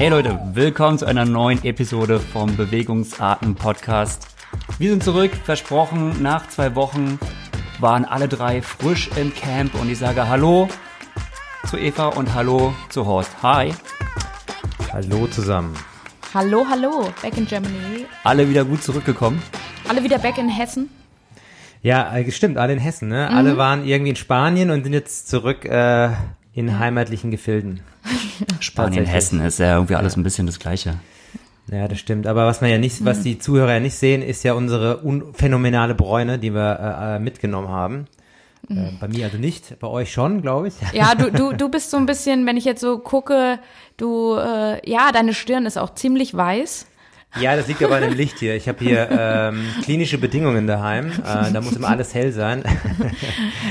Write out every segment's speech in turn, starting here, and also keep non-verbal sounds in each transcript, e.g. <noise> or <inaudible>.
Hey Leute, willkommen zu einer neuen Episode vom Bewegungsarten Podcast. Wir sind zurück, versprochen, nach zwei Wochen waren alle drei frisch im Camp und ich sage Hallo zu Eva und Hallo zu Horst. Hi. Hallo zusammen. Hallo, hallo, back in Germany. Alle wieder gut zurückgekommen? Alle wieder back in Hessen? Ja, äh, stimmt, alle in Hessen, ne? Mhm. Alle waren irgendwie in Spanien und sind jetzt zurück äh, in heimatlichen Gefilden. <laughs> Spanien, Hessen ist ja irgendwie alles ein bisschen das Gleiche. Ja, das stimmt. Aber was man ja nicht, was die Zuhörer ja nicht sehen, ist ja unsere phänomenale Bräune, die wir äh, äh, mitgenommen haben. Äh, bei mir also nicht, bei euch schon, glaube ich. Ja, du, du, <laughs> du bist so ein bisschen, wenn ich jetzt so gucke, du, äh, ja, deine Stirn ist auch ziemlich weiß. Ja, das liegt aber an dem Licht hier. Ich habe hier ähm, klinische Bedingungen daheim. Äh, da muss immer <laughs> alles hell sein.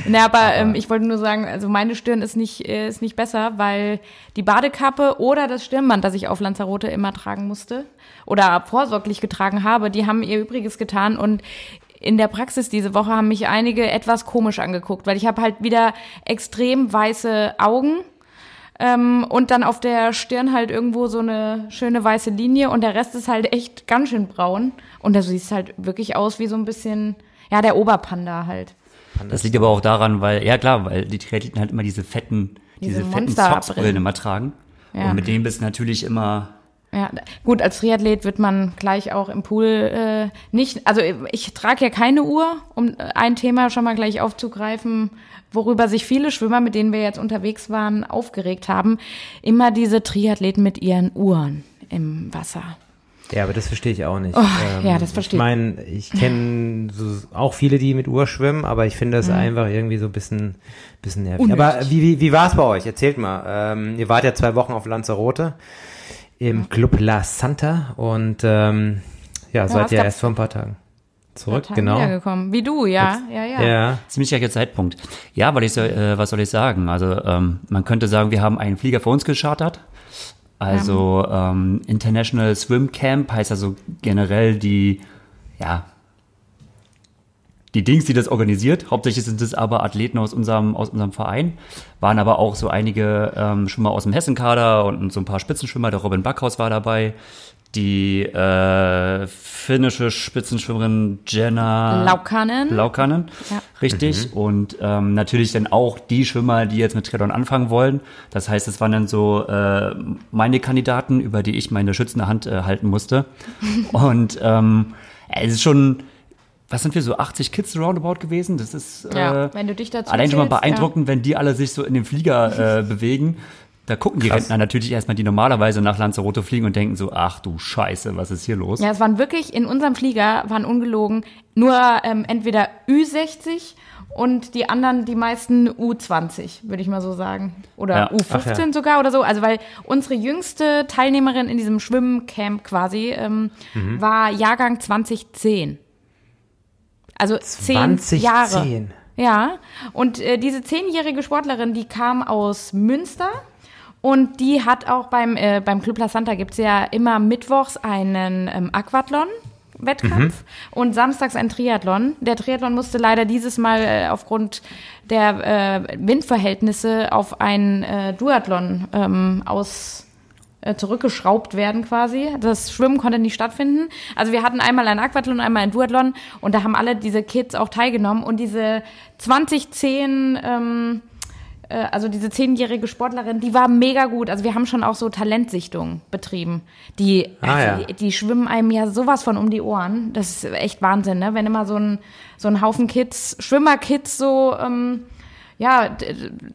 Na, aber, aber ähm, ich wollte nur sagen, also meine Stirn ist nicht, äh, ist nicht besser, weil die Badekappe oder das Stirnband, das ich auf Lanzarote immer tragen musste oder vorsorglich getragen habe, die haben ihr Übriges getan und in der Praxis diese Woche haben mich einige etwas komisch angeguckt, weil ich habe halt wieder extrem weiße Augen ähm, und dann auf der Stirn halt irgendwo so eine schöne weiße Linie und der Rest ist halt echt ganz schön braun. Und da sieht halt wirklich aus wie so ein bisschen, ja, der Oberpanda halt. Das liegt aber auch daran, weil, ja klar, weil die Triathleten halt immer diese fetten, diese, diese fetten Socksbrillen immer tragen. Ja. Und mit denen bist du natürlich immer ja, gut, als Triathlet wird man gleich auch im Pool äh, nicht, also ich trage ja keine Uhr, um ein Thema schon mal gleich aufzugreifen, worüber sich viele Schwimmer, mit denen wir jetzt unterwegs waren, aufgeregt haben. Immer diese Triathleten mit ihren Uhren im Wasser. Ja, aber das verstehe ich auch nicht. Oh, ähm, ja, das verstehe ich. Mein, ich kenne so auch viele, die mit Uhr schwimmen, aber ich finde das mhm. einfach irgendwie so ein bisschen, bisschen nervig. Unnötig. Aber wie, wie, wie war es bei euch? Erzählt mal. Ähm, ihr wart ja zwei Wochen auf Lanzarote im Club La Santa und ähm, ja, ja seid ihr erst vor ein paar Tagen zurück, Tagen genau. Wiedergekommen. Wie du, ja, ja, ja. ja. Ziemlich gleicher Zeitpunkt. Ja, weil ich so, äh, was soll ich sagen? Also ähm, man könnte sagen, wir haben einen Flieger für uns geschartert. Also ähm, International Swim Camp heißt also generell die, ja, die Dings, die das organisiert. Hauptsächlich sind es aber Athleten aus unserem, aus unserem Verein. Waren aber auch so einige ähm, Schwimmer aus dem Hessenkader und, so ein paar Spitzenschwimmer. Der Robin Backhaus war dabei. Die äh, finnische Spitzenschwimmerin Jenna Laukanen. Laukanen, ja. richtig. Mhm. Und ähm, natürlich dann auch die Schwimmer, die jetzt mit Triathlon anfangen wollen. Das heißt, es waren dann so äh, meine Kandidaten, über die ich meine schützende Hand äh, halten musste. <laughs> und ähm, es ist schon was sind wir so 80 Kids roundabout gewesen? Das ist ja, äh, wenn du dich dazu allein schon mal beeindruckend, ja. wenn die alle sich so in den Flieger äh, <laughs> bewegen. Da gucken die Krass. Rentner natürlich erstmal, die normalerweise nach Lanzarote fliegen und denken so, ach du Scheiße, was ist hier los? Ja, es waren wirklich, in unserem Flieger waren ungelogen nur ähm, entweder Ü60 und die anderen, die meisten U20, würde ich mal so sagen. Oder ja. U15 ja. sogar oder so. Also weil unsere jüngste Teilnehmerin in diesem Schwimmcamp quasi ähm, mhm. war Jahrgang 2010. Also zehn Jahre. Ja, und äh, diese zehnjährige Sportlerin, die kam aus Münster und die hat auch beim, äh, beim Club La Santa gibt es ja immer mittwochs einen ähm, Aquathlon. Wettkampf mhm. und samstags ein Triathlon. Der Triathlon musste leider dieses Mal äh, aufgrund der äh, Windverhältnisse auf ein äh, Duathlon ähm, aus zurückgeschraubt werden quasi. Das Schwimmen konnte nicht stattfinden. Also wir hatten einmal ein Aquathlon, einmal ein Duathlon und da haben alle diese Kids auch teilgenommen und diese 2010 ähm, äh, also diese zehnjährige Sportlerin, die war mega gut. Also wir haben schon auch so Talentsichtungen betrieben. Die, ah, also ja. die, die, schwimmen einem ja sowas von um die Ohren. Das ist echt Wahnsinn, ne? Wenn immer so ein, so ein Haufen Kids, Schwimmerkids so ähm, ja,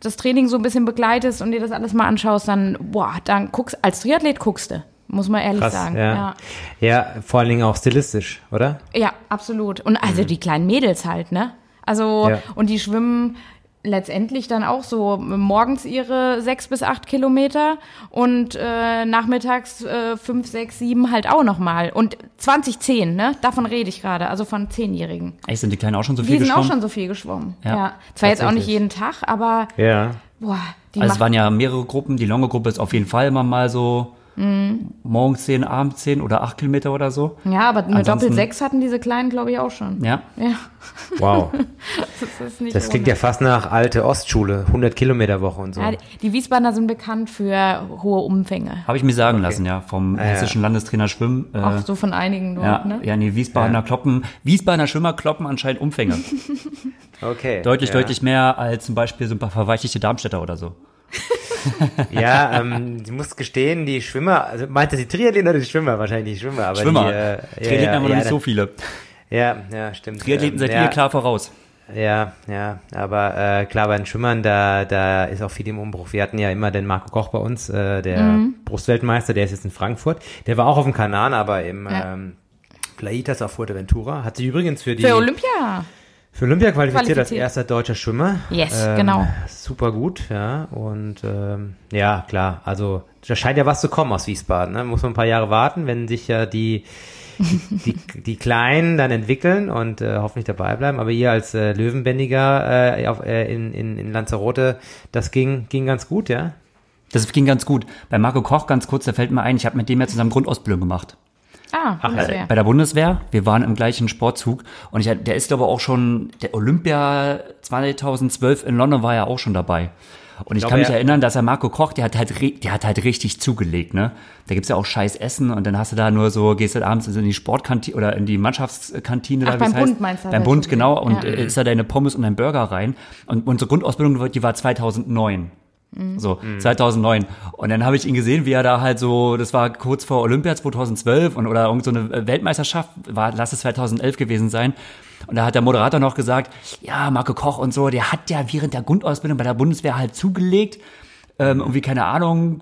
das Training so ein bisschen begleitest und dir das alles mal anschaust, dann, boah, dann guckst, als Triathlet guckst du. Muss man ehrlich Krass, sagen. Ja. ja. Ja. vor allen Dingen auch stilistisch, oder? Ja, absolut. Und also mhm. die kleinen Mädels halt, ne? Also, ja. und die schwimmen letztendlich dann auch so morgens ihre sechs bis acht Kilometer und äh, nachmittags äh, fünf, sechs, sieben halt auch nochmal. Und 2010, ne? Davon rede ich gerade, also von Zehnjährigen. Echt, sind die Kleinen auch schon so viel geschwommen? Die sind auch schon so viel geschwommen, ja. ja. Zwar jetzt auch nicht jeden Tag, aber ja. boah, die Also es waren ja mehrere Gruppen, die Longe Gruppe ist auf jeden Fall immer mal so Mhm. Morgens 10, abends 10 oder 8 Kilometer oder so. Ja, aber eine Doppel 6 hatten diese Kleinen, glaube ich, auch schon. Ja. ja. Wow. <laughs> das, das klingt ja fast nach alte Ostschule, 100 Kilometer Woche und so. Ja, die Wiesbadener sind bekannt für hohe Umfänge. Habe ich mir sagen okay. lassen, ja, vom ah, hessischen ja. Landestrainer Schwimmen. Äh, auch so von einigen dort, ja, ne? Ja, nee, Wiesbadener kloppen, Wiesbadener Schwimmer kloppen anscheinend Umfänge. <laughs> okay. Deutlich, deutlich mehr als zum Beispiel so ein paar verweichlichte Darmstädter oder so. <laughs> <laughs> ja, ähm, ich muss gestehen, die Schwimmer, also meinte sie Triathleten oder die Schwimmer? Wahrscheinlich die Schwimmer. Aber Schwimmer. Die, äh, Triathleten ja, haben wir ja, noch nicht so viele. Ja, ja, stimmt. Triathleten ähm, seid ihr klar voraus. Ja, ja, aber äh, klar, bei den Schwimmern, da, da ist auch viel im Umbruch. Wir hatten ja immer den Marco Koch bei uns, äh, der mhm. Brustweltmeister, der ist jetzt in Frankfurt. Der war auch auf dem Kanal, aber im ja. ähm, Plaitas auf Fuerteventura. Hat sich übrigens für die... Für Olympia. Für Olympia qualifiziert, als erster deutscher Schwimmer. Yes, ähm, genau. Super gut, ja. Und ähm, ja, klar, also da scheint ja was zu kommen aus Wiesbaden. Ne? Muss man ein paar Jahre warten, wenn sich ja die, die, <laughs> die Kleinen dann entwickeln und äh, hoffentlich dabei bleiben. Aber ihr als äh, Löwenbändiger äh, auf, äh, in, in, in Lanzarote, das ging, ging ganz gut, ja? Das ging ganz gut. Bei Marco Koch ganz kurz, da fällt mir ein, ich habe mit dem ja zusammen Grundausbildung gemacht. Ah, Bundeswehr. bei der Bundeswehr. Wir waren im gleichen Sportzug. Und ich, der ist aber auch schon, der Olympia 2012 in London war ja auch schon dabei. Und ich, ich kann mich erinnern, dass er Marco Koch, der hat halt, der hat halt richtig zugelegt, ne? Da gibt's ja auch scheiß Essen und dann hast du da nur so, gehst halt abends in die Sportkantine oder in die Mannschaftskantine. Ach, da, beim Bund heißt. meinst du? Beim Bund, genau. Und ja. ist da deine Pommes und dein Burger rein. Und unsere Grundausbildung, die war 2009. Mhm. So, mhm. 2009. Und dann habe ich ihn gesehen, wie er da halt so, das war kurz vor Olympia 2012 und, oder irgend so eine Weltmeisterschaft, war, lass es 2011 gewesen sein. Und da hat der Moderator noch gesagt, ja, Marco Koch und so, der hat ja während der Grundausbildung bei der Bundeswehr halt zugelegt, ähm, irgendwie, keine Ahnung,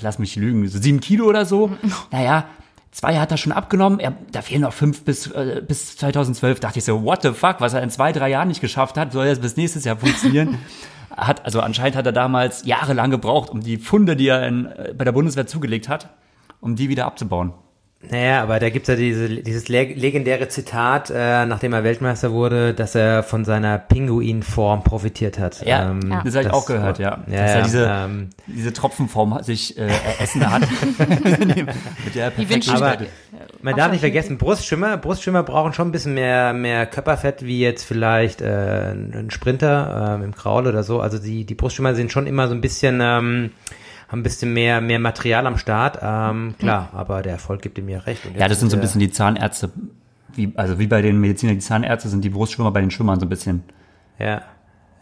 lass mich lügen, so sieben Kilo oder so. <laughs> Naja, zwei hat er schon abgenommen, er, da fehlen noch fünf bis, äh, bis 2012. Dachte ich so, what the fuck, was er in zwei, drei Jahren nicht geschafft hat, soll das bis nächstes Jahr funktionieren? <laughs> hat, also anscheinend hat er damals jahrelang gebraucht, um die Funde, die er in, äh, bei der Bundeswehr zugelegt hat, um die wieder abzubauen. Naja, aber da gibt's ja diese, dieses legendäre Zitat, äh, nachdem er Weltmeister wurde, dass er von seiner Pinguinform profitiert hat. Ja, ähm, ja. das habe ich auch gehört, ja. ja dass er diese, ähm, diese Tropfenform sich äh, essen hat. <laughs> mit der perfekten aber man darf nicht vergessen, Brustschwimmer, Brustschwimmer brauchen schon ein bisschen mehr, mehr Körperfett, wie jetzt vielleicht äh, ein Sprinter äh, im Kraul oder so. Also die, die Brustschwimmer sind schon immer so ein bisschen... Ähm, haben ein bisschen mehr, mehr Material am Start. Ähm, klar, mhm. aber der Erfolg gibt ihm ja recht. ja, das sind so ein bisschen die Zahnärzte, wie, also wie bei den Medizinern die Zahnärzte sind die Brustschwimmer bei den Schwimmern so ein bisschen. Ja.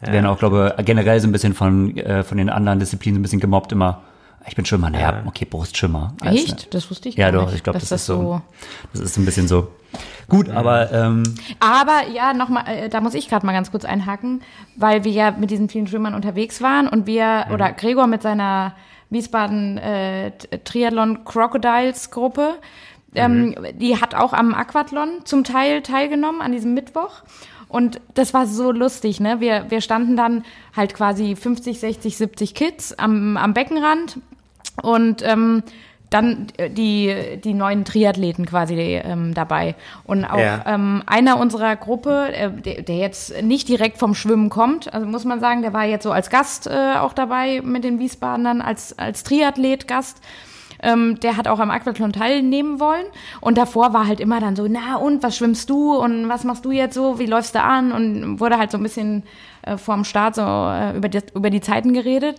Die werden auch, glaube ich, generell so ein bisschen von, äh, von den anderen Disziplinen so ein bisschen gemobbt immer. Ich bin Schwimmer, naja, okay, Brustschwimmer. Echt? Ne? Das wusste ich Ja, doch, nicht, ich glaube, das, das, ist so, das ist ein bisschen so. Gut, aber ähm, aber ja, nochmal, äh, da muss ich gerade mal ganz kurz einhaken, weil wir ja mit diesen vielen Schwimmern unterwegs waren und wir mhm. oder Gregor mit seiner Wiesbaden äh, Triathlon Crocodiles Gruppe. Ähm, mhm. Die hat auch am Aquathlon zum Teil teilgenommen an diesem Mittwoch. Und das war so lustig, ne? Wir, wir standen dann halt quasi 50, 60, 70 Kids am, am Beckenrand und ähm, dann äh, die, die neuen Triathleten quasi ähm, dabei. Und auch ja. ähm, einer unserer Gruppe, äh, der, der, jetzt nicht direkt vom Schwimmen kommt, also muss man sagen, der war jetzt so als Gast äh, auch dabei mit den Wiesbadenern, als, als Triathlet-Gast. Ähm, der hat auch am Aquathlon teilnehmen wollen. Und davor war halt immer dann so, na und, was schwimmst du und was machst du jetzt so, wie läufst du an? Und wurde halt so ein bisschen äh, vorm Start so äh, über, die, über die Zeiten geredet.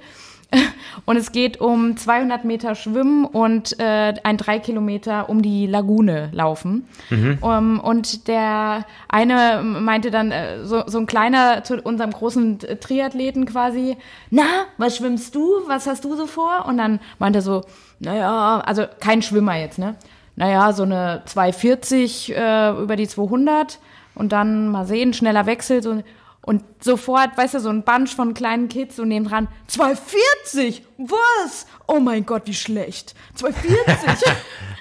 <laughs> Und es geht um 200 Meter Schwimmen und äh, ein drei Kilometer um die Lagune laufen. Mhm. Um, und der eine meinte dann, äh, so, so ein kleiner zu unserem großen Triathleten quasi, na, was schwimmst du? Was hast du so vor? Und dann meinte er so, naja, also kein Schwimmer jetzt, ne? Naja, so eine 240 äh, über die 200 und dann mal sehen, schneller Wechsel, so und sofort, weißt du, so ein Bunch von kleinen Kids und neben dran, 240, was? Oh mein Gott, wie schlecht. 240.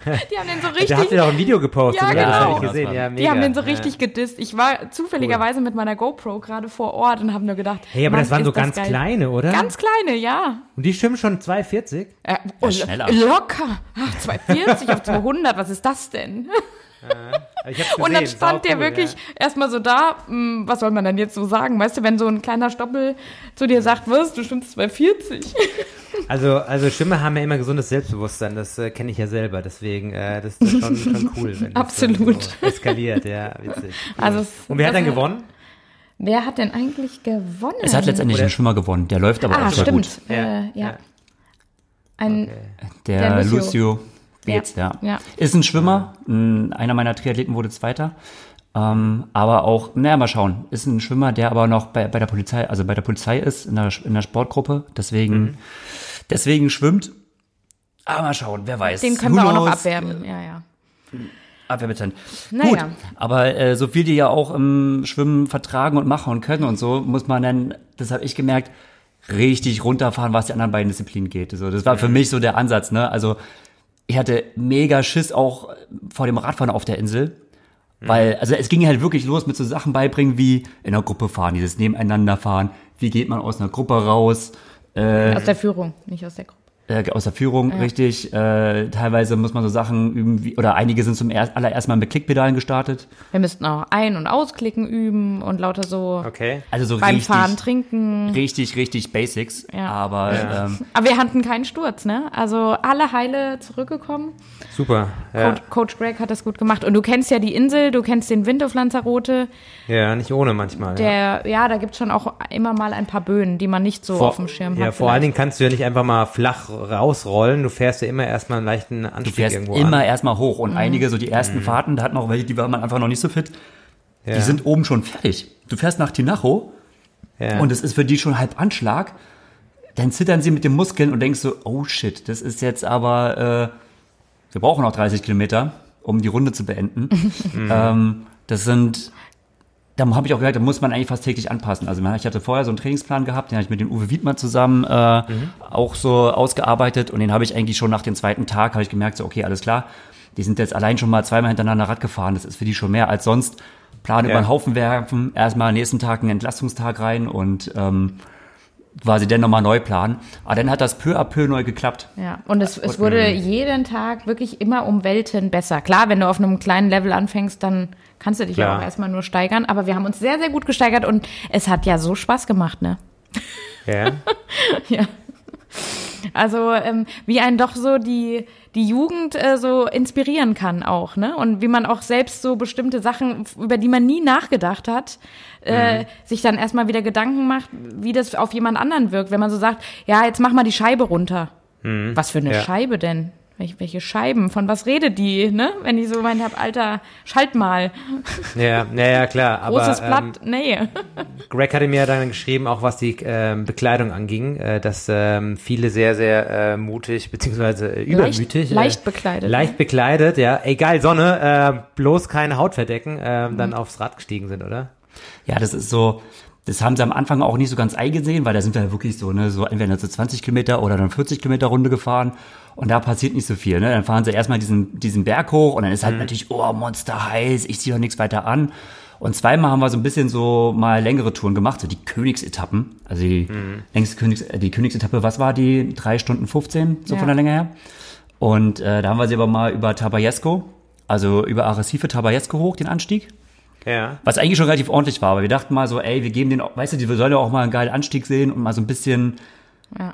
<laughs> die haben den so richtig. Da habt ihr doch ein Video gepostet, ja, oder? Genau. Das hab ich gesehen. Ja, mega. Die haben den so richtig ja. gedisst. Ich war zufälligerweise cool. mit meiner GoPro gerade vor Ort und habe nur gedacht, hey, aber Mann, das waren so ganz geil. kleine, oder? Ganz kleine, ja. Und die schwimmen schon 240? Äh, oh, schneller. Locker. Ach, 240 auf <laughs> 200, was ist das denn? Und dann stand der cool, wirklich ja. erstmal so da, mh, hm, was soll man denn jetzt so sagen? Weißt du, wenn so ein kleiner Stoppel zu dir sagt, was, du schwimmst 240. <laughs> Also, also Schwimmer haben ja immer gesundes Selbstbewusstsein, das äh, kenne ich ja selber, deswegen äh, das, das ist schon, schon <laughs> cool, wenn Absolut. das so eskaliert, ja, witzig. <laughs> Also, Und wer hat dann gewonnen? Wer hat denn eigentlich gewonnen? Es hat letztendlich Oder- ein Schwimmer gewonnen. Der läuft aber ah, auch sehr stimmt. gut. Äh, ja. ja. Ein, Okay. Der, Der Lucio. Lucio Beetz, ja. Ja. Ist ein Schwimmer. Ein- Einer meiner Triathleten wurde Zweiter. Ähm, aber auch, naja, mal schauen. Ist ein Schwimmer, der aber noch bei, bei der Polizei, also bei der Polizei ist, in der, in der Sportgruppe. Deswegen, Mhm. deswegen schwimmt. Aber mal schauen, wer weiß. den können Who wir auch noch knows? abwerben. Ja, ja. Abwehrbestand. Naja. Gut, aber äh, so viel die ja auch im Schwimmen vertragen und machen und können und so, muss man dann, das habe ich gemerkt, richtig runterfahren, was die anderen beiden Disziplinen geht. So, das war für mich so der Ansatz. Ne? Also ich hatte mega Schiss auch vor dem Radfahren auf der Insel. Weil, also es ging halt wirklich los mit so Sachen beibringen wie in der Gruppe fahren, dieses Nebeneinander fahren, wie geht man aus einer Gruppe raus, äh, Aus der Führung, nicht aus der Gruppe. Äh, aus der Führung, richtig. Äh, teilweise muss man so Sachen üben, wie, oder einige sind zum erst, allererst mal mit Klickpedalen gestartet. Wir müssten auch Ein- und Ausklicken üben und lauter so Okay. Also so beim richtig, Fahren trinken. richtig, richtig Basics. Ja. Aber Ähm, Aber wir hatten keinen Sturz, ne? Also alle heile zurückgekommen. Super. Ja. Coach, Coach Greg hat das gut gemacht. Und du kennst ja die Insel, du kennst den Wind auf Lanzarote. ja, nicht ohne manchmal. ja. Der, ja, da gibt's schon auch immer mal ein paar Böen, die man nicht so Vor, auf dem Schirm ja, hat. vor allen vielleicht. Dingen kannst du ja nicht einfach mal flach rausrollen. Du fährst ja immer erstmal einen leichten du Anstieg fährst irgendwo immer an. erstmal hoch. Und einige, so die ersten Fahrten, da hatten auch welche, die waren einfach noch nicht so fit. Ja. Die sind oben schon fertig. Du fährst nach Tinacho ja. und es ist für die schon halb Anschlag. Dann zittern sie mit den Muskeln und denkst so, oh shit, das ist jetzt aber, äh, wir brauchen noch 30 Kilometer, um die Runde zu beenden. <laughs> ähm, das sind, da habe ich auch gehört, da muss man eigentlich fast täglich anpassen. Also ich hatte vorher so einen Trainingsplan gehabt, den habe ich mit dem Uwe Wiedmann zusammen äh, auch so ausgearbeitet und den habe ich eigentlich schon nach dem zweiten Tag, habe ich gemerkt, so okay, alles klar, die sind jetzt allein schon mal zweimal hintereinander Rad gefahren, das ist für die schon mehr als sonst. Plan über Ja. den Haufen werfen, erstmal am nächsten Tag einen Entlastungstag rein und ähm, quasi dann nochmal neu planen. Aber dann hat das peu à peu neu geklappt. Ja, und es, es wurde jeden Tag wirklich immer um Welten besser. Klar, wenn du auf einem kleinen Level anfängst, dann kannst du dich ja Klar. auch erstmal nur steigern. Aber wir haben uns sehr, sehr gut gesteigert und es hat ja so Spaß gemacht, ne? ja. <laughs> Ja. Also ähm, wie einen doch so die, die Jugend äh, so inspirieren kann auch, ne? Und wie man auch selbst so bestimmte Sachen, über die man nie nachgedacht hat, äh, sich dann erstmal wieder Gedanken macht, wie das auf jemand anderen wirkt. Wenn man so sagt, ja, jetzt mach mal die Scheibe runter. Was für eine Ja. Scheibe denn? Welche, welche Scheiben? Von was redet die, ne? Wenn ich so meint hab, Alter, schalt mal. Ja, ja, ja, klar. Großes aber, Blatt, nee. Ähm, Greg hatte mir dann geschrieben, auch was die ähm, Bekleidung anging, äh, dass ähm, viele sehr, sehr äh, mutig beziehungsweise äh, übermütig. äh, leicht bekleidet, Leicht bekleidet, ja. Egal, Sonne, äh, bloß keine Haut verdecken, äh, Mhm. dann aufs Rad gestiegen sind, oder? Ja, das ist so, das haben sie am Anfang auch nicht so ganz eingesehen, weil da sind wir ja wirklich so, ne, so entweder so 20 Kilometer oder dann 40 Kilometer Runde gefahren und da passiert nicht so viel, ne. Dann fahren sie erstmal diesen, diesen Berg hoch und dann ist halt natürlich, oh, Monster heiß, ich ziehe doch nichts weiter an. Und zweimal haben wir so ein bisschen so mal längere Touren gemacht, so die Königsetappen. Also die längste Königs, äh, die Königsetappe, was war die? Drei Stunden 15, so Ja. von der Länge her. Und äh, da haben wir sie aber mal über Tabayesco, also über Arrecife Tabayesco hoch, den Anstieg. Ja. Was eigentlich schon relativ ordentlich war, aber wir dachten mal so, ey, wir geben den, auch- weißt du, die sollen ja auch mal einen geilen Anstieg sehen und mal so ein bisschen,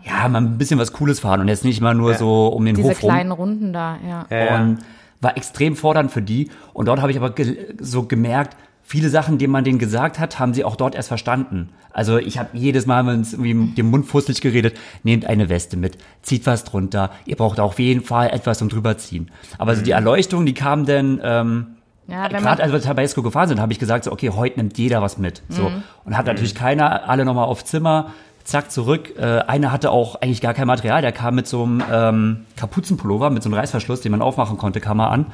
ja, mal ein bisschen was Cooles fahren und jetzt nicht mal nur Ja. so um den Diese Hof rum. kleinen Runden da, ja. Ja, ja. Und war extrem fordernd für die. Und dort habe ich aber ge so gemerkt, viele Sachen, die man denen gesagt hat, haben sie auch dort erst verstanden. Also ich habe jedes Mal, wenn es irgendwie mit dem Mund fusselig geredet, nehmt eine Weste mit, zieht was drunter, ihr braucht auf jeden Fall etwas zum drüberziehen. Aber so die Erleuchtung, die kam dann, ähm, Ja, Gerade als wir Tabasco gefahren sind, habe ich gesagt, so, okay, heute nimmt jeder was mit. So. Und hat natürlich keiner, alle nochmal auf Zimmer, zack, zurück. Äh, einer hatte auch eigentlich gar kein Material, der kam mit so einem ähm, Kapuzenpullover, mit so einem Reißverschluss, den man aufmachen konnte, kam er an.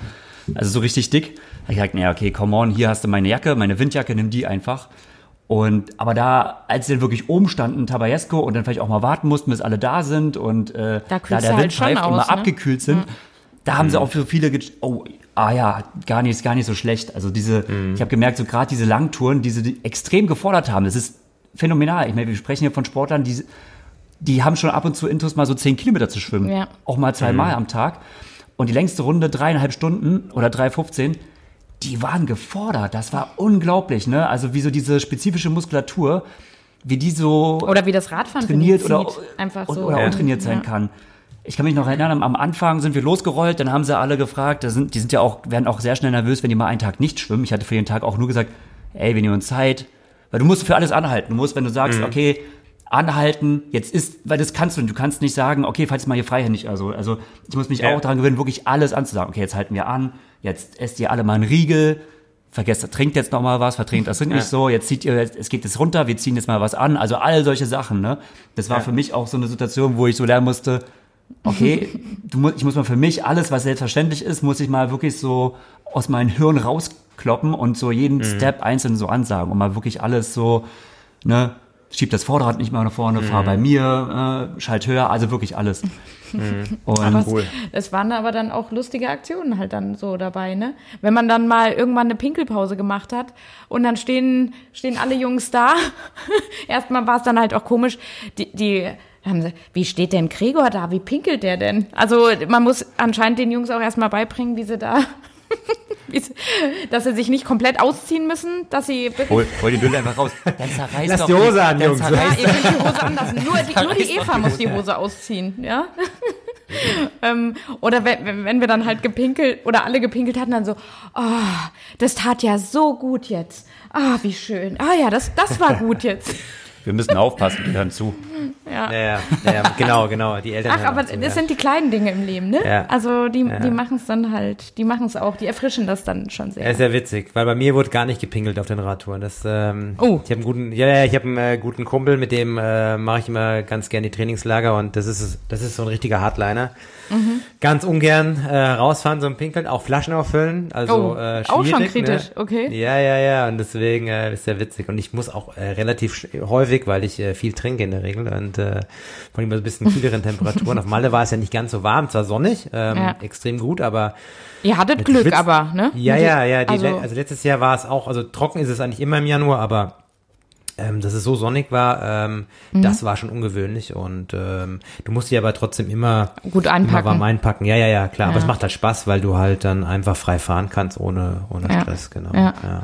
Also so richtig dick. Da hab ich gesagt, naja, okay, come on, hier hast du meine Jacke, meine Windjacke, nimm die einfach. Und aber da, als sie dann wirklich oben standen, Tabayesco, und dann vielleicht auch mal warten mussten, bis alle da sind und äh, Da da der halt Wind pfeift und mal ne? abgekühlt sind, da haben sie auch für viele, oh, ah ja, gar nicht, ist gar nicht so schlecht. Also diese, ich habe gemerkt, so gerade diese Langtouren, diese die extrem gefordert haben, das ist phänomenal. Ich meine, wir sprechen hier von Sportlern, die, die haben schon ab und zu Intus mal so zehn Kilometer zu schwimmen. Ja. Auch mal zweimal am Tag. Und die längste Runde, dreieinhalb Stunden oder 3,15, die waren gefordert. Das war unglaublich, ne? Also wie so diese spezifische Muskulatur wie die so oder wie das Radfahren trainiert oder, einfach so oder, oder untrainiert sein ja. kann. Ich kann mich noch erinnern, am Anfang sind wir losgerollt, dann haben sie alle gefragt, da sind, die sind ja auch, werden auch sehr schnell nervös, wenn die mal einen Tag nicht schwimmen. Ich hatte für den Tag auch nur gesagt, ey, wenn ihr uns Zeit, weil du musst für alles anhalten. Du musst, wenn du sagst, mhm. okay, anhalten, jetzt ist, weil das kannst du nicht. Du kannst nicht sagen, okay, falls mal hier freihändig, also, also ich muss mich ja. auch daran gewöhnen, wirklich alles anzusagen. Okay, jetzt halten wir an, jetzt esst ihr alle mal einen Riegel, vergesst, trinkt jetzt noch mal was, vertrinkt das ja. nicht so, jetzt zieht ihr, es geht jetzt runter, wir ziehen jetzt mal was an, also all solche Sachen, ne? Das war ja. für mich auch so eine Situation, wo ich so lernen musste, okay, du, mu ich muss mal für mich alles, was selbstverständlich ist, muss ich mal wirklich so aus meinem Hirn rauskloppen und so jeden mhm. Step einzeln so ansagen und mal wirklich alles so, ne, schieb das Vorderrad nicht mal nach vorne, mhm. fahr bei mir, äh, schalt höher, also wirklich alles. Mhm. Und aber cool. es, es, waren aber dann auch lustige Aktionen halt dann so dabei, ne? Wenn man dann mal irgendwann eine Pinkelpause gemacht hat und dann stehen, stehen alle Jungs da. <laughs> Erstmal war es dann halt auch komisch, die, die sie, wie steht denn Gregor da? Wie pinkelt der denn? Also man muss anscheinend den Jungs auch erstmal beibringen, wie sie da, <laughs> wie sie, dass sie sich nicht komplett ausziehen müssen, dass sie Hol, hol die Dülle einfach raus. Dann zerreißt Lass die Hose an, Jungs. Ja, ihr könnt die Hose anlassen. Nur die, nur die Eva muss die Hose ausziehen, ja? <laughs> ähm, oder wenn, wenn wir dann halt gepinkelt oder alle gepinkelt hatten, dann so, oh, das tat ja so gut jetzt. Ah, wie schön. Ah ja, das, das war gut jetzt. <laughs> Wir müssen aufpassen, die hören zu. Ja. Ja, ja, ja, genau, genau. Die Eltern. Ach, aber zu, das sind die kleinen Dinge im Leben, ne? Ja. Also die, die machen es dann halt, die machen es auch, die erfrischen das dann schon sehr. Ja, sehr witzig, weil bei mir wurde gar nicht gepinkelt auf den Radtouren. Das, ähm, oh. Ich habe einen guten, ja, ja, ich habe einen äh, guten Kumpel, mit dem äh, mache ich immer ganz gerne die Trainingslager und das ist, das ist so ein richtiger Hardliner. Mhm. Ganz ungern äh, rausfahren, so ein Pinkeln, auch Flaschen auffüllen. Also oh, äh, auch schon kritisch, ne? okay. Ja, ja, ja. Und deswegen äh, ist sehr witzig. Und ich muss auch äh, relativ häufig, weil ich äh, viel trinke in der Regel und äh, von ihm ein bisschen kühleren Temperaturen. Auf Malle war es ja nicht ganz so warm, zwar sonnig, ähm, ja. extrem gut, aber Ihr hattet Glück, Schwitz aber, ne? Ja, ja, ja. Die, also, also letztes Jahr war es auch, also trocken ist es eigentlich immer im Januar, aber ähm, dass es so sonnig war, ähm, mhm. das war schon ungewöhnlich und ähm, du musst dich aber trotzdem immer gut einpacken. Immer warm einpacken. Ja, ja, ja, klar. Ja. Aber es macht halt Spaß, weil du halt dann einfach frei fahren kannst ohne ohne ja. Stress, genau. Ja. ja.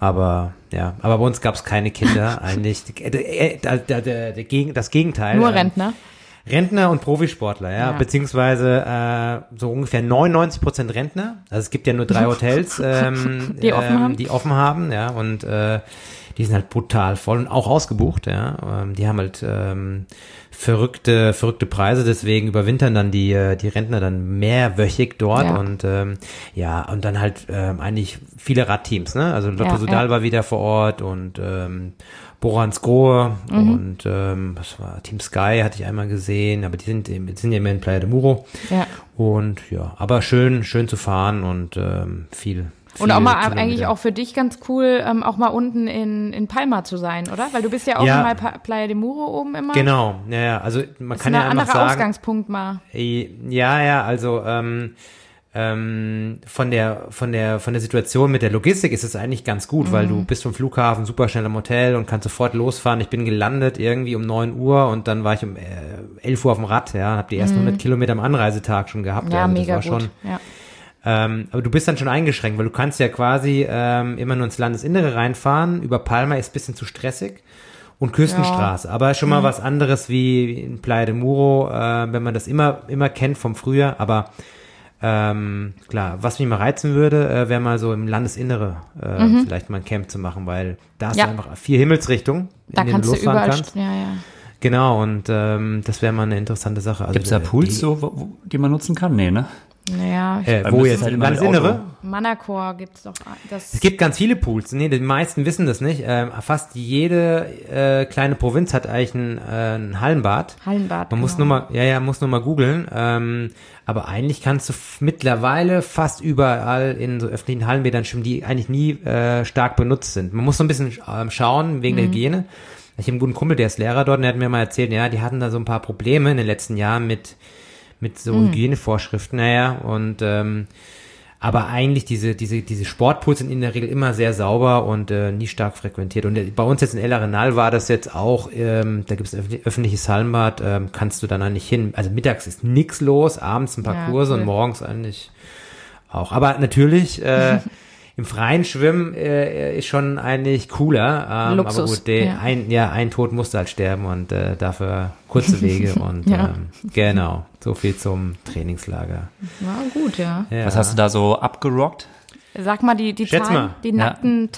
Aber ja, aber bei uns gab es keine Kinder <laughs> eigentlich. Der, der, das Gegenteil. Nur ähm, Rentner. Rentner und Profisportler, ja, ja. beziehungsweise äh, so ungefähr 99 Prozent Rentner. Also es gibt ja nur drei <laughs> Hotels, <laughs> ähm, die, offen ähm, haben. die offen haben, ja, und äh, die sind halt brutal voll und auch ausgebucht, ja. Ähm, die haben halt ähm, verrückte, verrückte Preise, deswegen überwintern dann die, äh, die Rentner dann mehrwöchig dort ja. und ähm, ja, und dann halt ähm, eigentlich viele Radteams, ne? Also Lotto ja, Sudal ja. war wieder vor Ort und ähm, Borans Grohe mhm. und ähm, was war Team Sky hatte ich einmal gesehen, aber die sind, die sind ja immer in Playa de Muro. Ja. Und ja, aber schön, schön zu fahren und ähm, viel, und auch mal eigentlich auch für dich ganz cool, ähm, auch mal unten in, in Palma zu sein, oder? Weil du bist ja auch ja. mal Playa de Muro oben immer. Genau, ja, ja. Also man kann ja einfach sagen. Ein Ausgangspunkt mal. Ja, ja, also ähm, ähm, von der von der von der Situation mit der Logistik ist es eigentlich ganz gut, mhm. weil du bist vom Flughafen super schnell am Hotel und kannst sofort losfahren. Ich bin gelandet irgendwie um neun Uhr und dann war ich um äh, 11 Uhr auf dem Rad, ja, habe die ersten mhm. 100 Kilometer am Anreisetag schon gehabt. Ja, ja mega das war gut. Schon, ja ähm, aber du bist dann schon eingeschränkt, weil du kannst ja quasi ähm, immer nur ins Landesinnere reinfahren. Über Palma ist bisschen zu stressig. Und Küstenstraße. Ja. Aber schon mal mhm. was anderes wie in Playa de Muro, äh, wenn man das immer, immer kennt vom Frühjahr. Aber ähm, klar, was mich mal reizen würde, äh, wäre mal so im Landesinnere äh, mhm. vielleicht mal ein Camp zu machen, weil da ist ja. einfach vier Himmelsrichtungen, da in denen du losfahren kannst. Ja, ja. Genau, und ähm, das wäre mal eine interessante Sache. Also, Gibt es da Pools, die, so, wo, die man nutzen kann? Nee, ne? Naja, äh, wo jetzt? Halt Landesinnere? Manacor gibt's doch. Das es gibt ganz viele Pools. Nee, die meisten wissen das nicht. Ähm, fast jede äh, kleine Provinz hat eigentlich ein, äh, ein Hallenbad. Hallenbad. Man genau. muss nur mal, ja, ja, muss nur mal googeln. Ähm, aber eigentlich kannst du mittlerweile fast überall in so öffentlichen Hallenbädern schwimmen, die eigentlich nie äh, stark benutzt sind. Man muss so ein bisschen ähm, schauen wegen mhm. der Hygiene. Ich habe einen guten Kumpel, der ist Lehrer dort, und der hat mir mal erzählt, ja, die hatten da so ein paar Probleme in den letzten Jahren mit mit so mhm. Hygienevorschriften, naja, und ähm, aber eigentlich diese, diese, diese Sportpools sind in der Regel immer sehr sauber und äh, nie stark frequentiert. Und äh, bei uns jetzt in El Arenal war das jetzt auch, ähm, da gibt es öffentliches Hallenbad, ähm, kannst du dann nicht hin. Also mittags ist nix los, abends ein paar ja, Kurse cool. und morgens eigentlich auch. Aber natürlich, äh, <laughs> im freien Schwimmen äh, ist schon eigentlich cooler. Ähm, Luxus, aber gut, der, ja. Ein, ja, ein Tod musste halt sterben und äh, dafür kurze Wege <laughs> und ja. ähm, genau, so viel zum Trainingslager. War gut, ja. ja. Was hast du da so abgerockt? Sag mal die, die Schätz Zahlen, mal. die nackten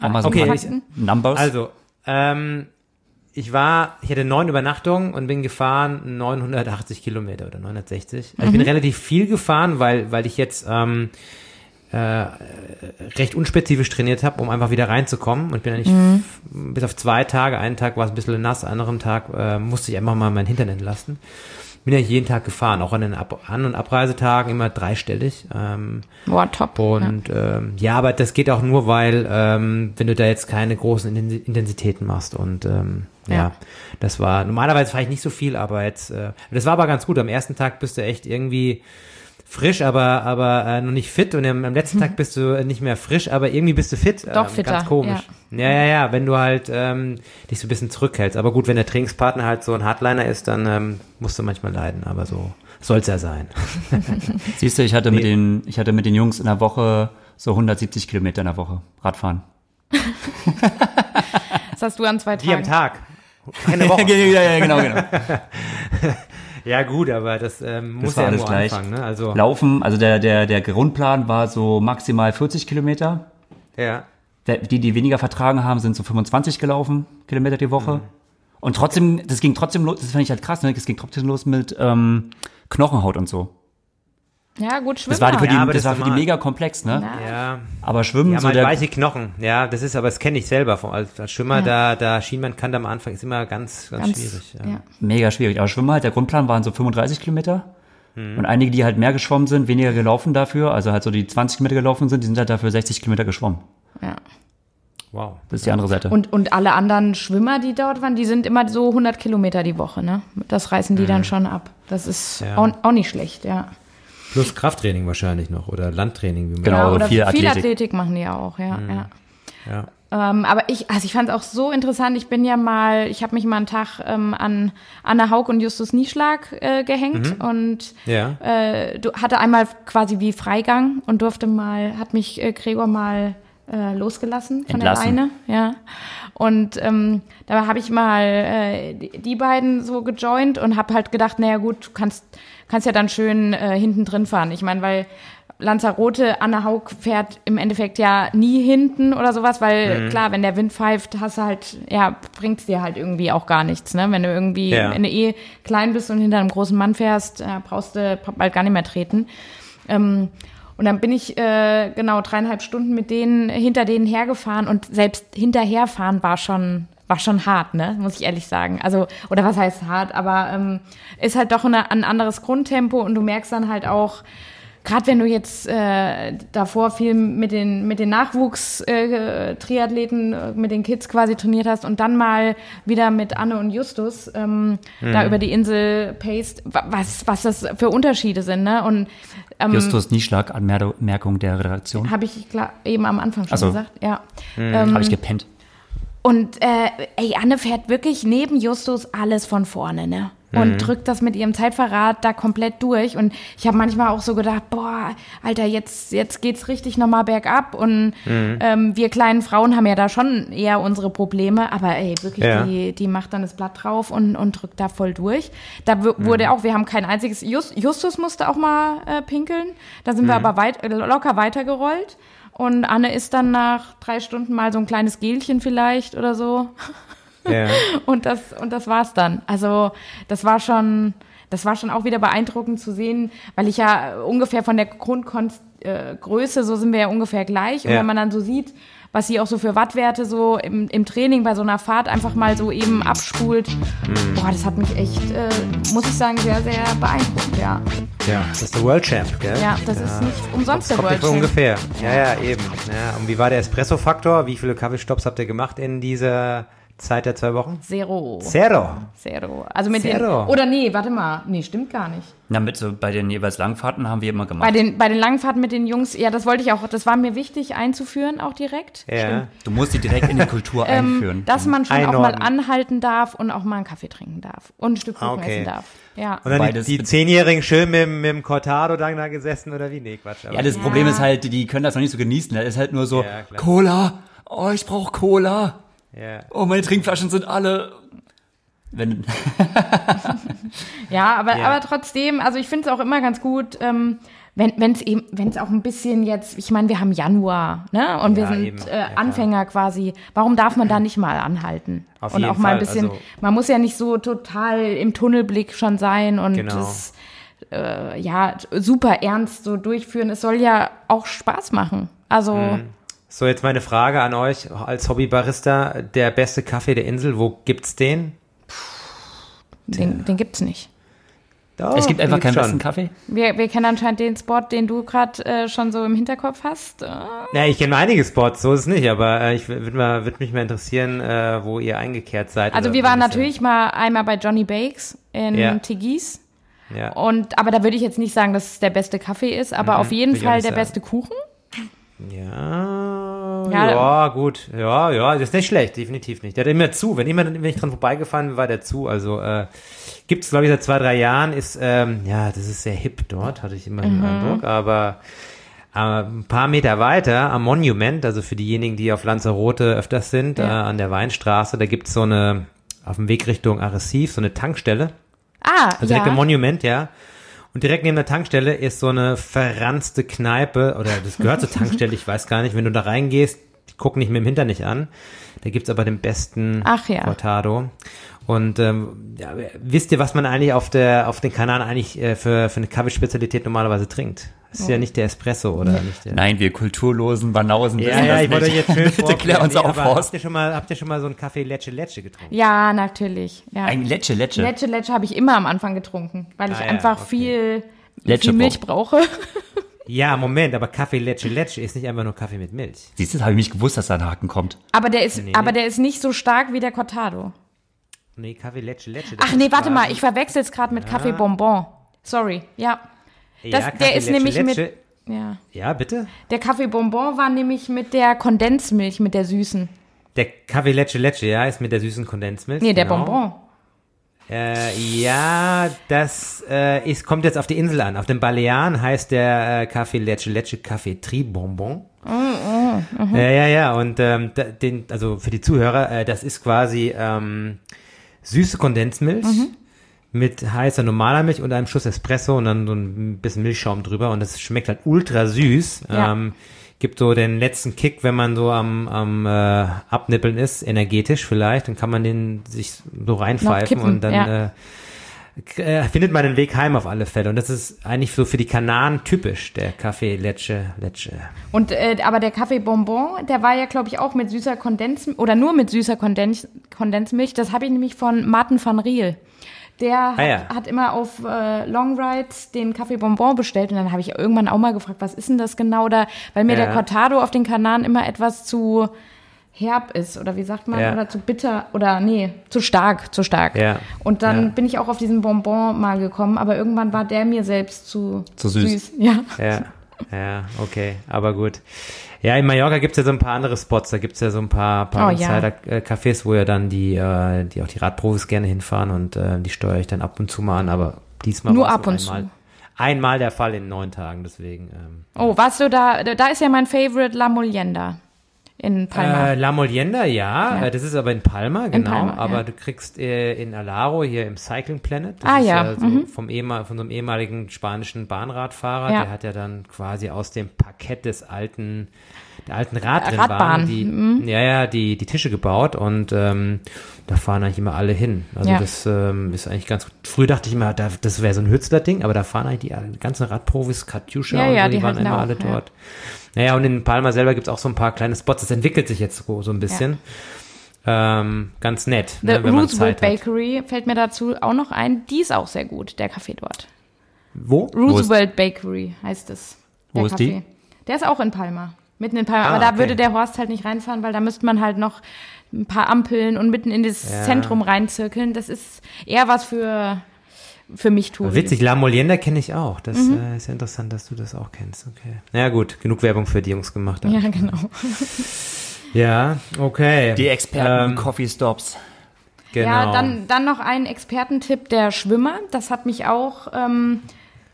ja. okay, ich, Numbers. Also, ähm, ich war, ich hatte neun Übernachtungen und bin gefahren 980 Kilometer oder 960. Also mhm. Ich bin relativ viel gefahren, weil, weil ich jetzt ähm, äh, recht unspezifisch trainiert habe, um einfach wieder reinzukommen. Und bin eigentlich mhm. bis auf zwei Tage, einen Tag war es ein bisschen nass, anderen Tag äh, musste ich einfach mal meinen Hintern entlasten bin ja jeden Tag gefahren, auch an den Ab An- und Abreisetagen immer dreistellig. Ähm, Boah, top. Und ja. Ähm, ja, aber das geht auch nur, weil ähm, wenn du da jetzt keine großen Intensitäten machst und ähm, ja. ja. das war, normalerweise fahre ich nicht so viel, aber jetzt, äh, das war aber ganz gut. Am ersten Tag bist du echt irgendwie frisch, aber aber äh, noch nicht fit und am, am letzten Tag bist du nicht mehr frisch, aber irgendwie bist du fit. Doch ähm, fitter. Ganz komisch. Ja. ja, ja, ja, wenn du halt ähm, dich so ein bisschen zurückhältst. Aber gut, wenn der Trainingspartner halt so ein Hardliner ist, dann ähm, musst du manchmal leiden. Aber so soll's ja sein. <laughs> Siehst du, ich hatte nee. mit den ich hatte mit den Jungs in der Woche so 170 Kilometer in der Woche Radfahren. <laughs> das hast du an zwei Tagen. Die am Tag. Eine Woche. <laughs> ja, ja, genau, genau. Ja gut, aber das ähm, muss das ja alles gleich. anfangen. Ne? Also Laufen, also der, der, der Grundplan war so maximal 40 Kilometer. Ja. Die, die weniger vertragen haben, sind so 25 gelaufen, Kilometer die Woche. Mhm. Und trotzdem, das ging trotzdem los, das fand ich halt krass, ne? Das ging trotzdem los mit ähm, Knochenhaut und so. Ja, gut, Schwimmen. Das war für die, ja, das, das war für die mega komplex, ne? Ja. Aber Schwimmen ja, so der weiche Knochen. Ja, das ist, aber das kenne ich selber als, als Schwimmer. Ja. Da, da schien man kann da am Anfang ist immer ganz, ganz, ganz schwierig. Ja. ja. Mega schwierig. Aber Schwimmen halt, der Grundplan waren so 35 Kilometer. Mhm. Und einige, die halt mehr geschwommen sind, weniger gelaufen dafür, also halt so die 20 Kilometer gelaufen sind, die sind halt dafür 60 Kilometer geschwommen. Ja. Wow. Das ist die andere Seite. Und, und alle anderen Schwimmer, die dort waren, die sind immer so 100 Kilometer die Woche, ne? Das reißen die mhm. dann schon ab. Das ist auch, auch nicht schlecht, ja. Plus Krafttraining wahrscheinlich noch oder Landtraining. Wie man genau, oder viel Athletik. viel Athletik machen die ja auch, ja. Mhm. ja. ja. Ähm, aber ich, also ich fand es auch so interessant. Ich bin ja mal, ich habe mich mal einen Tag ähm, an Anna Haug und Justus Nieschlag äh, gehängt mhm. und ja. äh, du hatte einmal quasi wie Freigang und durfte mal, hat mich äh, Gregor mal äh, losgelassen von Entlassen. der Leine, ja. Und ähm, da habe ich mal äh, die beiden so gejoint und habe halt gedacht, naja gut, du kannst kannst ja dann schön äh, hinten drin fahren. Ich meine, weil Lanzarote, Anna Haug fährt im Endeffekt ja nie hinten oder sowas, weil mhm. klar, wenn der Wind pfeift, hast du halt, ja, bringt's dir halt irgendwie auch gar nichts, ne? Wenn du irgendwie, ja. wenn du eh klein bist und hinter einem großen Mann fährst, äh, brauchst du bald gar nicht mehr treten. Ähm, und dann bin ich äh, genau dreieinhalb Stunden mit denen hinter denen hergefahren und selbst hinterherfahren war schon war schon hart, ne? Muss ich ehrlich sagen. Also, oder was heißt hart, aber ähm, ist halt doch eine, ein anderes Grundtempo und du merkst dann halt auch, gerade wenn du jetzt äh, davor viel mit den, mit den Nachwuchs-Triathleten, äh, mit den Kids quasi trainiert hast und dann mal wieder mit Anne und Justus ähm, mhm. da über die Insel paced, was, was das für Unterschiede sind. Ne? Und, ähm, Justus Nieschlag, Anmerkung der Redaktion. Habe ich klar, eben am Anfang schon so. gesagt. Ja. Mhm. Ähm, Habe ich gepennt. Und äh, ey, Anne fährt wirklich neben Justus alles von vorne, ne? Und mhm. drückt das mit ihrem Zeitverrat da komplett durch. Und ich habe manchmal auch so gedacht, boah, Alter, jetzt, jetzt geht's richtig nochmal bergab. Und mhm. ähm, wir kleinen Frauen haben ja da schon eher unsere Probleme. Aber ey, wirklich, ja. die, die macht dann das Blatt drauf und, und drückt da voll durch. Da mhm. wurde auch, wir haben kein einziges, Just, Justus musste auch mal äh, pinkeln. Da sind wir mhm. aber weit, locker weitergerollt. Und Anne isst dann nach drei Stunden mal so ein kleines Gelchen vielleicht oder so. <laughs> Ja. <laughs> und das, und das war's dann. Also, das war schon, das war schon auch wieder beeindruckend zu sehen, weil ich ja ungefähr von der Grundgröße, so sind wir ja ungefähr gleich. Und ja. wenn man dann so sieht, was sie auch so für Wattwerte so im, im Training bei so einer Fahrt einfach mal so eben abspult. Mhm. Boah, das hat mich echt, äh, muss ich sagen, sehr, sehr beeindruckt, ja. Ja, das ist der World Champ, gell? Ja, das ja. ist nicht umsonst das der World Champ. ungefähr. Ja, ja, eben. Ja, und wie war der Espresso-Faktor? Wie viele Kaffeestops habt ihr gemacht in dieser Zeit der zwei Wochen? Zero. Zero. Zero. Also mit Zero. den. Oder nee, warte mal. Nee, stimmt gar nicht. Na, mit so bei den jeweils Langfahrten haben wir immer gemacht. Bei den, bei den Langfahrten mit den Jungs, ja, das wollte ich auch, das war mir wichtig einzuführen, auch direkt. Ja. du musst die direkt in die Kultur <laughs> einführen. Ähm, dass man schon auch Einordnen. mal anhalten darf und auch mal einen Kaffee trinken darf. Und ein Stück Kuchen Ah, okay. essen darf. Ja. Und dann die, die Zehnjährigen schön mit, dem- mit dem Cortado dann da gesessen oder wie? Nee, Quatsch. Aber ja, das Problem ist halt, die können das noch nicht so genießen. Das ist halt nur so, Ja. Cola, oh, ich brauche Cola. Ja. Oh, meine Trinkflaschen sind alle. Wenn, <laughs> Ja, aber, Ja. aber trotzdem, also ich finde es auch immer ganz gut, ähm, wenn es eben, wenn es auch ein bisschen jetzt, ich meine, wir haben Januar, ne? Und wir Ja, sind eben. Ja, äh, klar. Anfänger quasi. Warum darf man da nicht mal anhalten? Auf und jeden auch mal ein Fall, bisschen, also- man muss ja nicht so total im Tunnelblick schon sein und Genau. das äh, ja super ernst so durchführen. Es soll ja auch Spaß machen. Also Mhm. So, jetzt meine Frage an euch als Hobbybarista. Der beste Kaffee der Insel, wo gibt's den? den, den gibt's nicht. Doch, es gibt einfach keinen gibt's besten schon. Kaffee. Wir, wir kennen anscheinend den Spot, den du gerade äh, schon so im Hinterkopf hast. Äh, Ja, ich kenne einige Spots, so ist es nicht, aber äh, ich würde würd mich mal interessieren, äh, wo ihr eingekehrt seid. Also wir waren natürlich mal einmal bei Johnny Bakes in Ja. Tigis. Ja. Und, aber da würde ich jetzt nicht sagen, dass es der beste Kaffee ist, aber auf jeden Mhm. ich auch Fall der sagen. beste Kuchen. Ja, Ja, ja, gut. Ja, ja, das ist nicht schlecht, definitiv nicht. Der hat immer zu. Wenn immer, wenn ich dran vorbeigefahren bin, war der zu. Also äh, gibt es, glaube ich, seit zwei, drei Jahren. Ist, ähm, ja, das ist sehr hip dort, hatte ich immer den Eindruck. Aber äh, ein paar Meter weiter am Monument, also für diejenigen, die auf Lanzarote öfters sind, Ja. äh, an der Weinstraße, da gibt es so eine, auf dem Weg Richtung Arrecife, so eine Tankstelle. Ah, Also direkt ja. im Monument, ja. Und direkt neben der Tankstelle ist so eine verranzte Kneipe, oder das gehört zur Tankstelle, ich weiß gar nicht. Wenn du da reingehst, die gucken nicht mit dem Hintern nicht an. Da gibt's aber den besten Ach ja. Cortado. Und ähm, ja, wisst ihr, was man eigentlich auf der auf den Kanaren eigentlich äh, für, für eine Kaffeespezialität normalerweise trinkt? Das ist ja nicht der Espresso oder nicht der. Nein, wir kulturlosen Banausen. Ja, wissen ja, das ich wollte nicht. jetzt schön <laughs> Bitte klär uns vorklären. auf, Horst. habt ihr schon mal habt ihr schon mal so einen Kaffee Lecce Lecce getrunken? Ja, natürlich. Ja. Ein Lecce, Lecce. Lecce Lecce habe ich immer am Anfang getrunken, weil ich Ah ja, einfach okay. viel, Lecce viel Milch brauche. <laughs> Ja, Moment, aber Kaffee Lecce Lecce ist nicht einfach nur Kaffee mit Milch. Siehst du, habe ich nicht gewusst, dass da ein Haken kommt. Aber der ist, Nee, aber nee. der ist nicht so stark wie der Cortado. Nee, Kaffee Lecce Lecce. Ach nee, warte mal, ich verwechsel es gerade mit Kaffee Bonbon. Sorry, ja. Das, Ja, der ist Lecce nämlich Lecce. mit, ja. Ja, bitte? Der Kaffee Bonbon war nämlich mit der Kondensmilch, mit der süßen. Der Kaffee Lecce Lecce, ja, ist mit der süßen Kondensmilch. Nee, der genau. Bonbon. Äh, ja, das äh, ist, kommt jetzt auf die Insel an. Auf den Balearen heißt der äh, Kaffee Lecce Lecce Kaffee Tribonbon. Mhm. Ja, ja, ja. Und ähm, da, den, also für die Zuhörer, äh, das ist quasi ähm, süße Kondensmilch Mhm. Mit heißer normaler Milch und einem Schuss Espresso und dann so ein bisschen Milchschaum drüber. Und das schmeckt halt ultra süß. Ja. Ähm, gibt so den letzten Kick, wenn man so am, am äh, Abnippeln ist, energetisch vielleicht, dann kann man den sich so reinpfeifen kippen, und dann ja. äh, äh, findet man den Weg heim auf alle Fälle. Und das ist eigentlich so für die Kanaren typisch, der Kaffee Lecce Lecce. Und äh, aber der Kaffee Bonbon, der war ja glaube ich auch mit süßer Kondensmilch oder nur mit süßer Kondens Kondensmilch. Das habe ich nämlich von Martin van Riel. Der hat, Ah ja. hat immer auf äh, Long Rides den Kaffee Bonbon bestellt und dann habe ich irgendwann auch mal gefragt, was ist denn das genau da? Weil mir Ja. der Cortado auf den Kanaren immer etwas zu herb ist oder wie sagt man Ja. oder zu bitter oder nee zu stark zu stark und dann bin ich auch auf diesen Bonbon mal gekommen aber irgendwann war der mir selbst zu Zu süß. ja Ja, ja, okay, aber gut. Ja, in Mallorca gibt's ja so ein paar andere Spots, da gibt's ja so ein paar, paar Oh, ja. Insider-Cafés, wo ja dann die, äh, die auch die Radprofis gerne hinfahren und äh, die steuere ich dann ab und zu mal an, aber diesmal Nur ab und einmal, zu. einmal der Fall in neun Tagen, deswegen. Ähm, oh warst du da da ist ja mein Favorite La Molienda in Palma Äh, La Molienda, ja, Ja. Äh, das ist aber in Palma, genau. Palma, aber ja. du kriegst äh, in Alaro hier im Cycling Planet. Das Ah, ist ja, so mhm. vom ehemal, von so einem ehemaligen spanischen Bahnradfahrer. Ja. Der hat ja dann quasi aus dem Parkett des alten, der alten Radrennbahn, die, mhm. ja, ja, die, die Tische gebaut und ähm, da fahren eigentlich immer alle hin. Also Ja. das ähm, ist eigentlich ganz gut. Früher dachte ich immer, da, das wäre so ein Hützler-Ding, aber da fahren eigentlich die, ganzen Radprofis, Katjuscha Ja, und ja, so, die, die waren immer auch, alle ja. dort. Naja, und in Palma selber gibt's auch so ein paar kleine Spots. Das entwickelt sich jetzt so, so ein bisschen. Ähm, ganz nett, The ne, wenn Roosevelt Zeit hat. Bakery fällt mir dazu auch noch ein. Die ist auch sehr gut, der Kaffee dort. Wo? Roosevelt Bakery heißt es. der Wo ist die? Der ist auch in Palma. Mitten in Palma. Ah, aber da okay. würde der Horst halt nicht reinfahren, weil da müsste man halt noch ein paar Ampeln und mitten in das ja. Zentrum reinzirkeln. Das ist eher was für, für mich tun. Witzig, La Molienda kenne ich auch. Das mhm. äh, ist ja interessant, dass du das auch kennst. Okay. Na ja, gut, genug Werbung für die Jungs gemacht. Ja, genau. <laughs> ja, okay. Die Experten ähm, Coffee Stops. Genau. Ja, dann, dann noch ein Expertentipp der Schwimmer. Das hat mich auch ähm,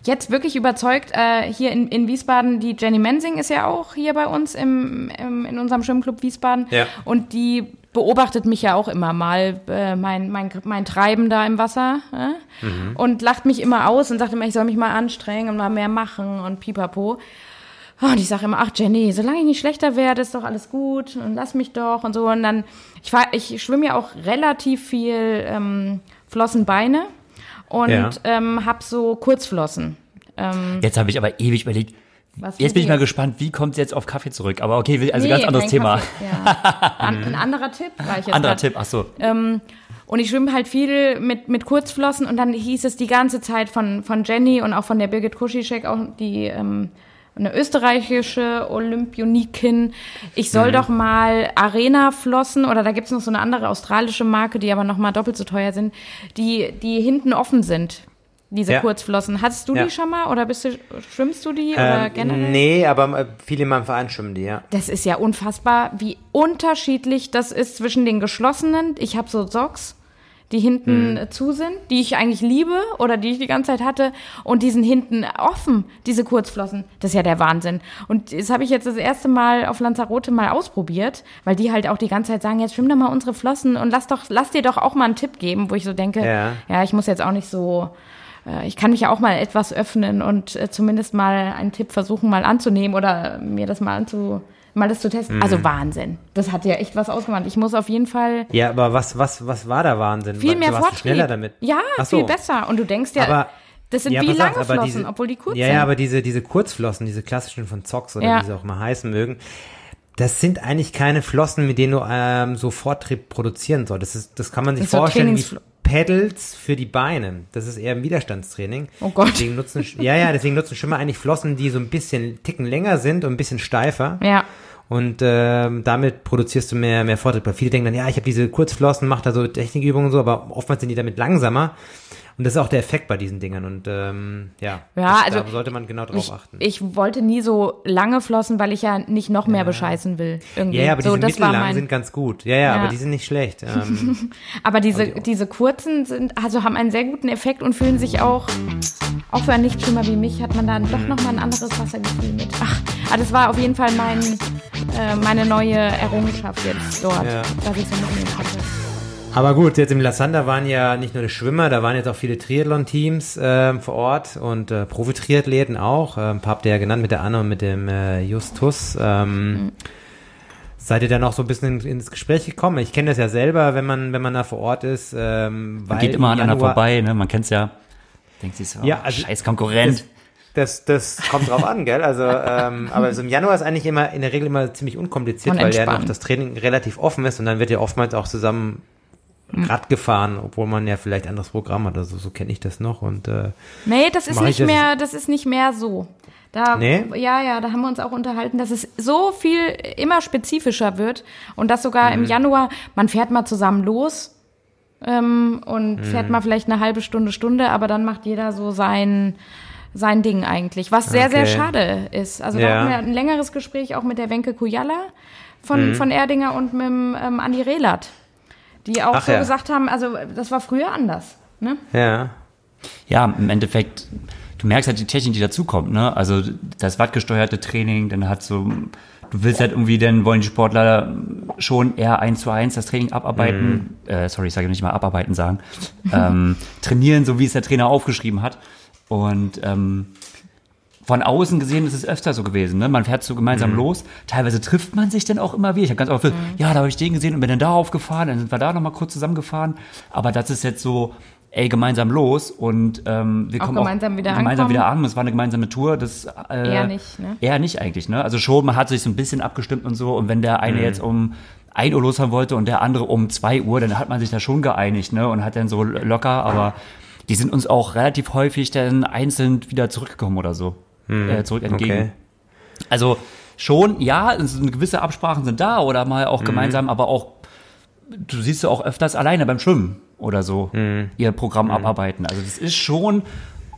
jetzt wirklich überzeugt. Äh, hier in, in Wiesbaden, die Jenny Mensing ist ja auch hier bei uns im, im in unserem Schwimmclub Wiesbaden. Ja. Und die beobachtet mich ja auch immer mal, äh, mein, mein, mein Treiben da im Wasser. Äh? Mhm. Und lacht mich immer aus und sagt immer, ich soll mich mal anstrengen und mal mehr machen und pipapo. Oh, und ich sage immer, ach Jenny, solange ich nicht schlechter werde, ist doch alles gut und lass mich doch und so. Und dann, ich, fahr, ich schwimme ja auch relativ viel ähm, Flossenbeine und ja. ähm, habe so Kurzflossen. Ähm, jetzt habe ich aber ewig überlegt, jetzt bin ich mal gespannt, wie kommt es jetzt auf Kaffee zurück? Aber okay, also nee, ganz anderes Thema. ja. An, ein <laughs> anderer Tipp war ich jetzt. Anderer grad. Tipp, ach so. Ähm, und ich schwimme halt viel mit, mit Kurzflossen und dann hieß es die ganze Zeit von, von Jenny und auch von der Birgit Kuschisek, auch die ähm, eine österreichische Olympionikin, ich soll mhm. doch mal Arena-Flossen oder da gibt's noch so eine andere australische Marke, die aber noch mal doppelt so teuer sind, die, die hinten offen sind. Diese ja. Kurzflossen. Hattest du ja. die schon mal oder bist du, schwimmst du die ähm, generell? Nee, aber äh, viele in meinem Verein schwimmen die, ja. Das ist ja unfassbar, wie unterschiedlich das ist zwischen den geschlossenen. Ich habe so Socks die hinten mhm. zu sind, die ich eigentlich liebe oder die ich die ganze Zeit hatte und die sind hinten offen, diese Kurzflossen. Das ist ja der Wahnsinn. Und das habe ich jetzt das erste Mal auf Lanzarote mal ausprobiert, weil die halt auch die ganze Zeit sagen, jetzt schwimm doch mal unsere Flossen und lass doch, lass dir doch auch mal einen Tipp geben, wo ich so denke, ja, ja ich muss jetzt auch nicht so äh, ich kann mich ja auch mal etwas öffnen und äh, zumindest mal einen Tipp versuchen, mal anzunehmen oder mir das mal anzu, mal das zu testen. Mhm. Also Wahnsinn. Das hat ja echt was ausgemacht. Ich muss auf jeden Fall. Ja, aber was, was, was war da Wahnsinn? Viel mehr Fortschritt. schneller damit. Ja, so. viel besser. Und du denkst ja, aber, das sind ja, wie lange auf, Flossen, diese, obwohl die kurz ja, sind. Ja, aber diese, diese Kurzflossen, diese klassischen von Zox oder ja. wie sie auch mal heißen mögen, das sind eigentlich keine Flossen, mit denen du ähm, so Vortrieb produzieren sollst. Das, ist, das kann man sich vorstellen wie Pedals für die Beine. Das ist eher ein Widerstandstraining. Oh Gott. Deswegen nutzen, ja, ja, deswegen nutzen Schwimmer eigentlich Flossen, die so ein bisschen Ticken länger sind und ein bisschen steifer. Ja. Und ähm, damit produzierst du mehr, mehr Vortrieb. Weil viele denken dann, ja, ich habe diese Kurzflossen, mache da so Technikübungen und so, aber oftmals sind die damit langsamer. Und das ist auch der Effekt bei diesen Dingern. Und ähm, ja, ja das, also da sollte man genau drauf ich, achten. Ich wollte nie so lange flossen, weil ich ja nicht noch mehr ja. bescheißen will. Irgendwie. Ja, ja aber so, diese mittellangen mein... sind ganz gut. Ja, ja, ja, aber die sind nicht schlecht. <laughs> Ähm, aber diese, die diese kurzen sind, also haben einen sehr guten Effekt und fühlen sich auch, auch für einen Nichtschwimmer wie mich, hat man dann doch mhm. nochmal ein anderes Wassergefühl mit. Ach, aber das war auf jeden Fall mein, äh, meine neue Errungenschaft jetzt dort, dass ich so mitnehmen konnte. Aber gut, jetzt im Lassander waren ja nicht nur die Schwimmer, da waren jetzt auch viele Triathlon-Teams äh, vor Ort und äh, Profi-Triathleten auch. Äh, ein paar habt ihr ja genannt mit der Anna und mit dem äh, Justus. Ähm, mhm. Seid ihr dann auch so ein bisschen ins Gespräch gekommen? Ich kenne das ja selber, wenn man, wenn man da vor Ort ist. Ähm, man geht immer aneinander vorbei, ne? Man kennt's ja. Denkt sich so, ja, also scheiß Konkurrent. Das, das, das kommt drauf an, gell? Also, ähm, <laughs> aber so im Januar ist eigentlich immer in der Regel immer ziemlich unkompliziert, weil ja noch das Training relativ offen ist und dann wird ja oftmals auch zusammen Rad gefahren, obwohl man ja vielleicht ein anderes Programm hat. Also so kenne ich das noch. Und, äh, nee, das ist nicht das mehr, das ist nicht mehr so. Da, nee? Ja, ja, da haben wir uns auch unterhalten, dass es so viel immer spezifischer wird und dass sogar mhm. im Januar, man fährt mal zusammen los ähm, und mhm. fährt mal vielleicht eine halbe Stunde, Stunde, aber dann macht jeder so sein, sein Ding eigentlich, was sehr, okay. sehr schade ist. Also ja. da hatten wir ein längeres Gespräch auch mit der Wenke Kujala von, mhm. von Erdinger und mit dem ähm, Andi Rehlert die auch Ach, so ja. gesagt haben, also das war früher anders. Ne? Ja. Ja, im Endeffekt, du merkst halt die Technik, die dazukommt, ne? Also das wattgesteuerte Training, dann hat so, du willst halt irgendwie, dann wollen die Sportler schon eher eins zu eins das Training abarbeiten, mhm. äh, sorry, ich sage nicht mal abarbeiten sagen, ähm, trainieren, so wie es der Trainer aufgeschrieben hat. Und ähm, von außen gesehen ist es öfter so gewesen. Ne? Man fährt so gemeinsam mhm. los. Teilweise trifft man sich dann auch immer wieder. Ich habe ganz oft, mhm. ja, da habe ich den gesehen und bin dann da aufgefahren. Dann sind wir da nochmal kurz zusammengefahren. Aber das ist jetzt so, ey, gemeinsam los und ähm, wir auch kommen gemeinsam auch wieder gemeinsam wieder an. Es war eine gemeinsame Tour. Das äh, eher nicht, ne? Eher nicht eigentlich. Ne? Also schon, man hat sich so ein bisschen abgestimmt und so. Und wenn der eine mhm. jetzt um 1 Uhr losfahren wollte und der andere um 2 Uhr, dann hat man sich da schon geeinigt ne? und hat dann so locker. Aber die sind uns auch relativ häufig dann einzeln wieder zurückgekommen oder so hm, äh, zurück entgegen. Okay. Also schon, ja, gewisse Absprachen sind da oder mal auch mhm. gemeinsam, aber auch, du siehst ja auch öfters alleine beim Schwimmen oder so mhm. ihr Programm mhm. abarbeiten. Also das ist schon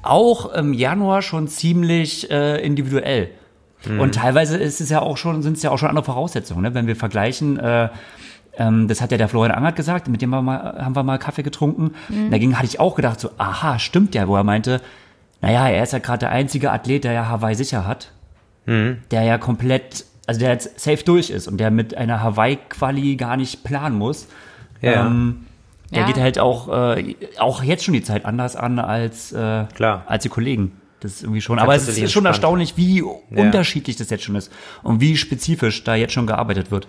auch im Januar schon ziemlich äh, individuell. Mhm. Und teilweise ist es ja auch schon, sind es ja auch schon andere Voraussetzungen, ne? wenn wir vergleichen. Äh, ähm, das hat ja der Florian Angert gesagt, mit dem wir mal, haben wir mal Kaffee getrunken. Mhm. Dagegen hatte ich auch gedacht, so, aha, stimmt ja, wo er meinte, naja, er ist ja gerade der einzige Athlet, der ja Hawaii sicher hat. Mhm. Der ja komplett, also der jetzt safe durch ist und der mit einer Hawaii-Quali gar nicht planen muss. Ja. Ähm, der ja. geht halt auch, äh, auch jetzt schon die Zeit anders an als, äh, Klar. als die Kollegen. Das ist irgendwie schon, aber es ist schon erstaunlich, wie ja. unterschiedlich das jetzt schon ist und wie spezifisch da jetzt schon gearbeitet wird.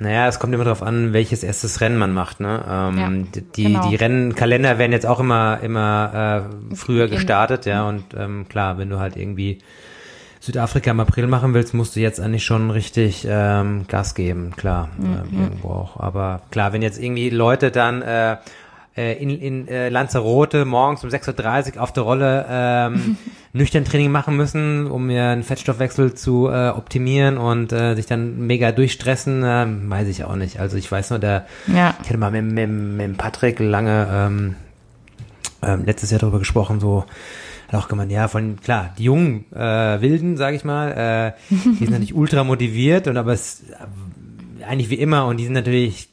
Naja, es kommt immer darauf an, welches erstes Rennen man macht. Ne? Ähm, ja, die, genau. die Rennkalender werden jetzt auch immer, immer äh, früher gestartet, ja. Und ähm, klar, wenn du halt irgendwie Südafrika im April machen willst, musst du jetzt eigentlich schon richtig ähm, Gas geben, klar, mhm. äh, irgendwo auch. Aber klar, wenn jetzt irgendwie Leute dann äh, in, in äh, Lanzarote morgens um 6.30 Uhr auf der Rolle ähm, <laughs> nüchtern Training machen müssen, um ihren Fettstoffwechsel zu äh, optimieren und äh, sich dann mega durchstressen, äh, weiß ich auch nicht. Also ich weiß nur, der, ja. ich hatte mal mit, mit, mit Patrick lange ähm, ähm, letztes Jahr darüber gesprochen, so hat auch gemeint, ja, von, klar, die jungen äh, Wilden, sag ich mal, äh, die sind <laughs> natürlich ultra motiviert und aber es äh, eigentlich wie immer und die sind natürlich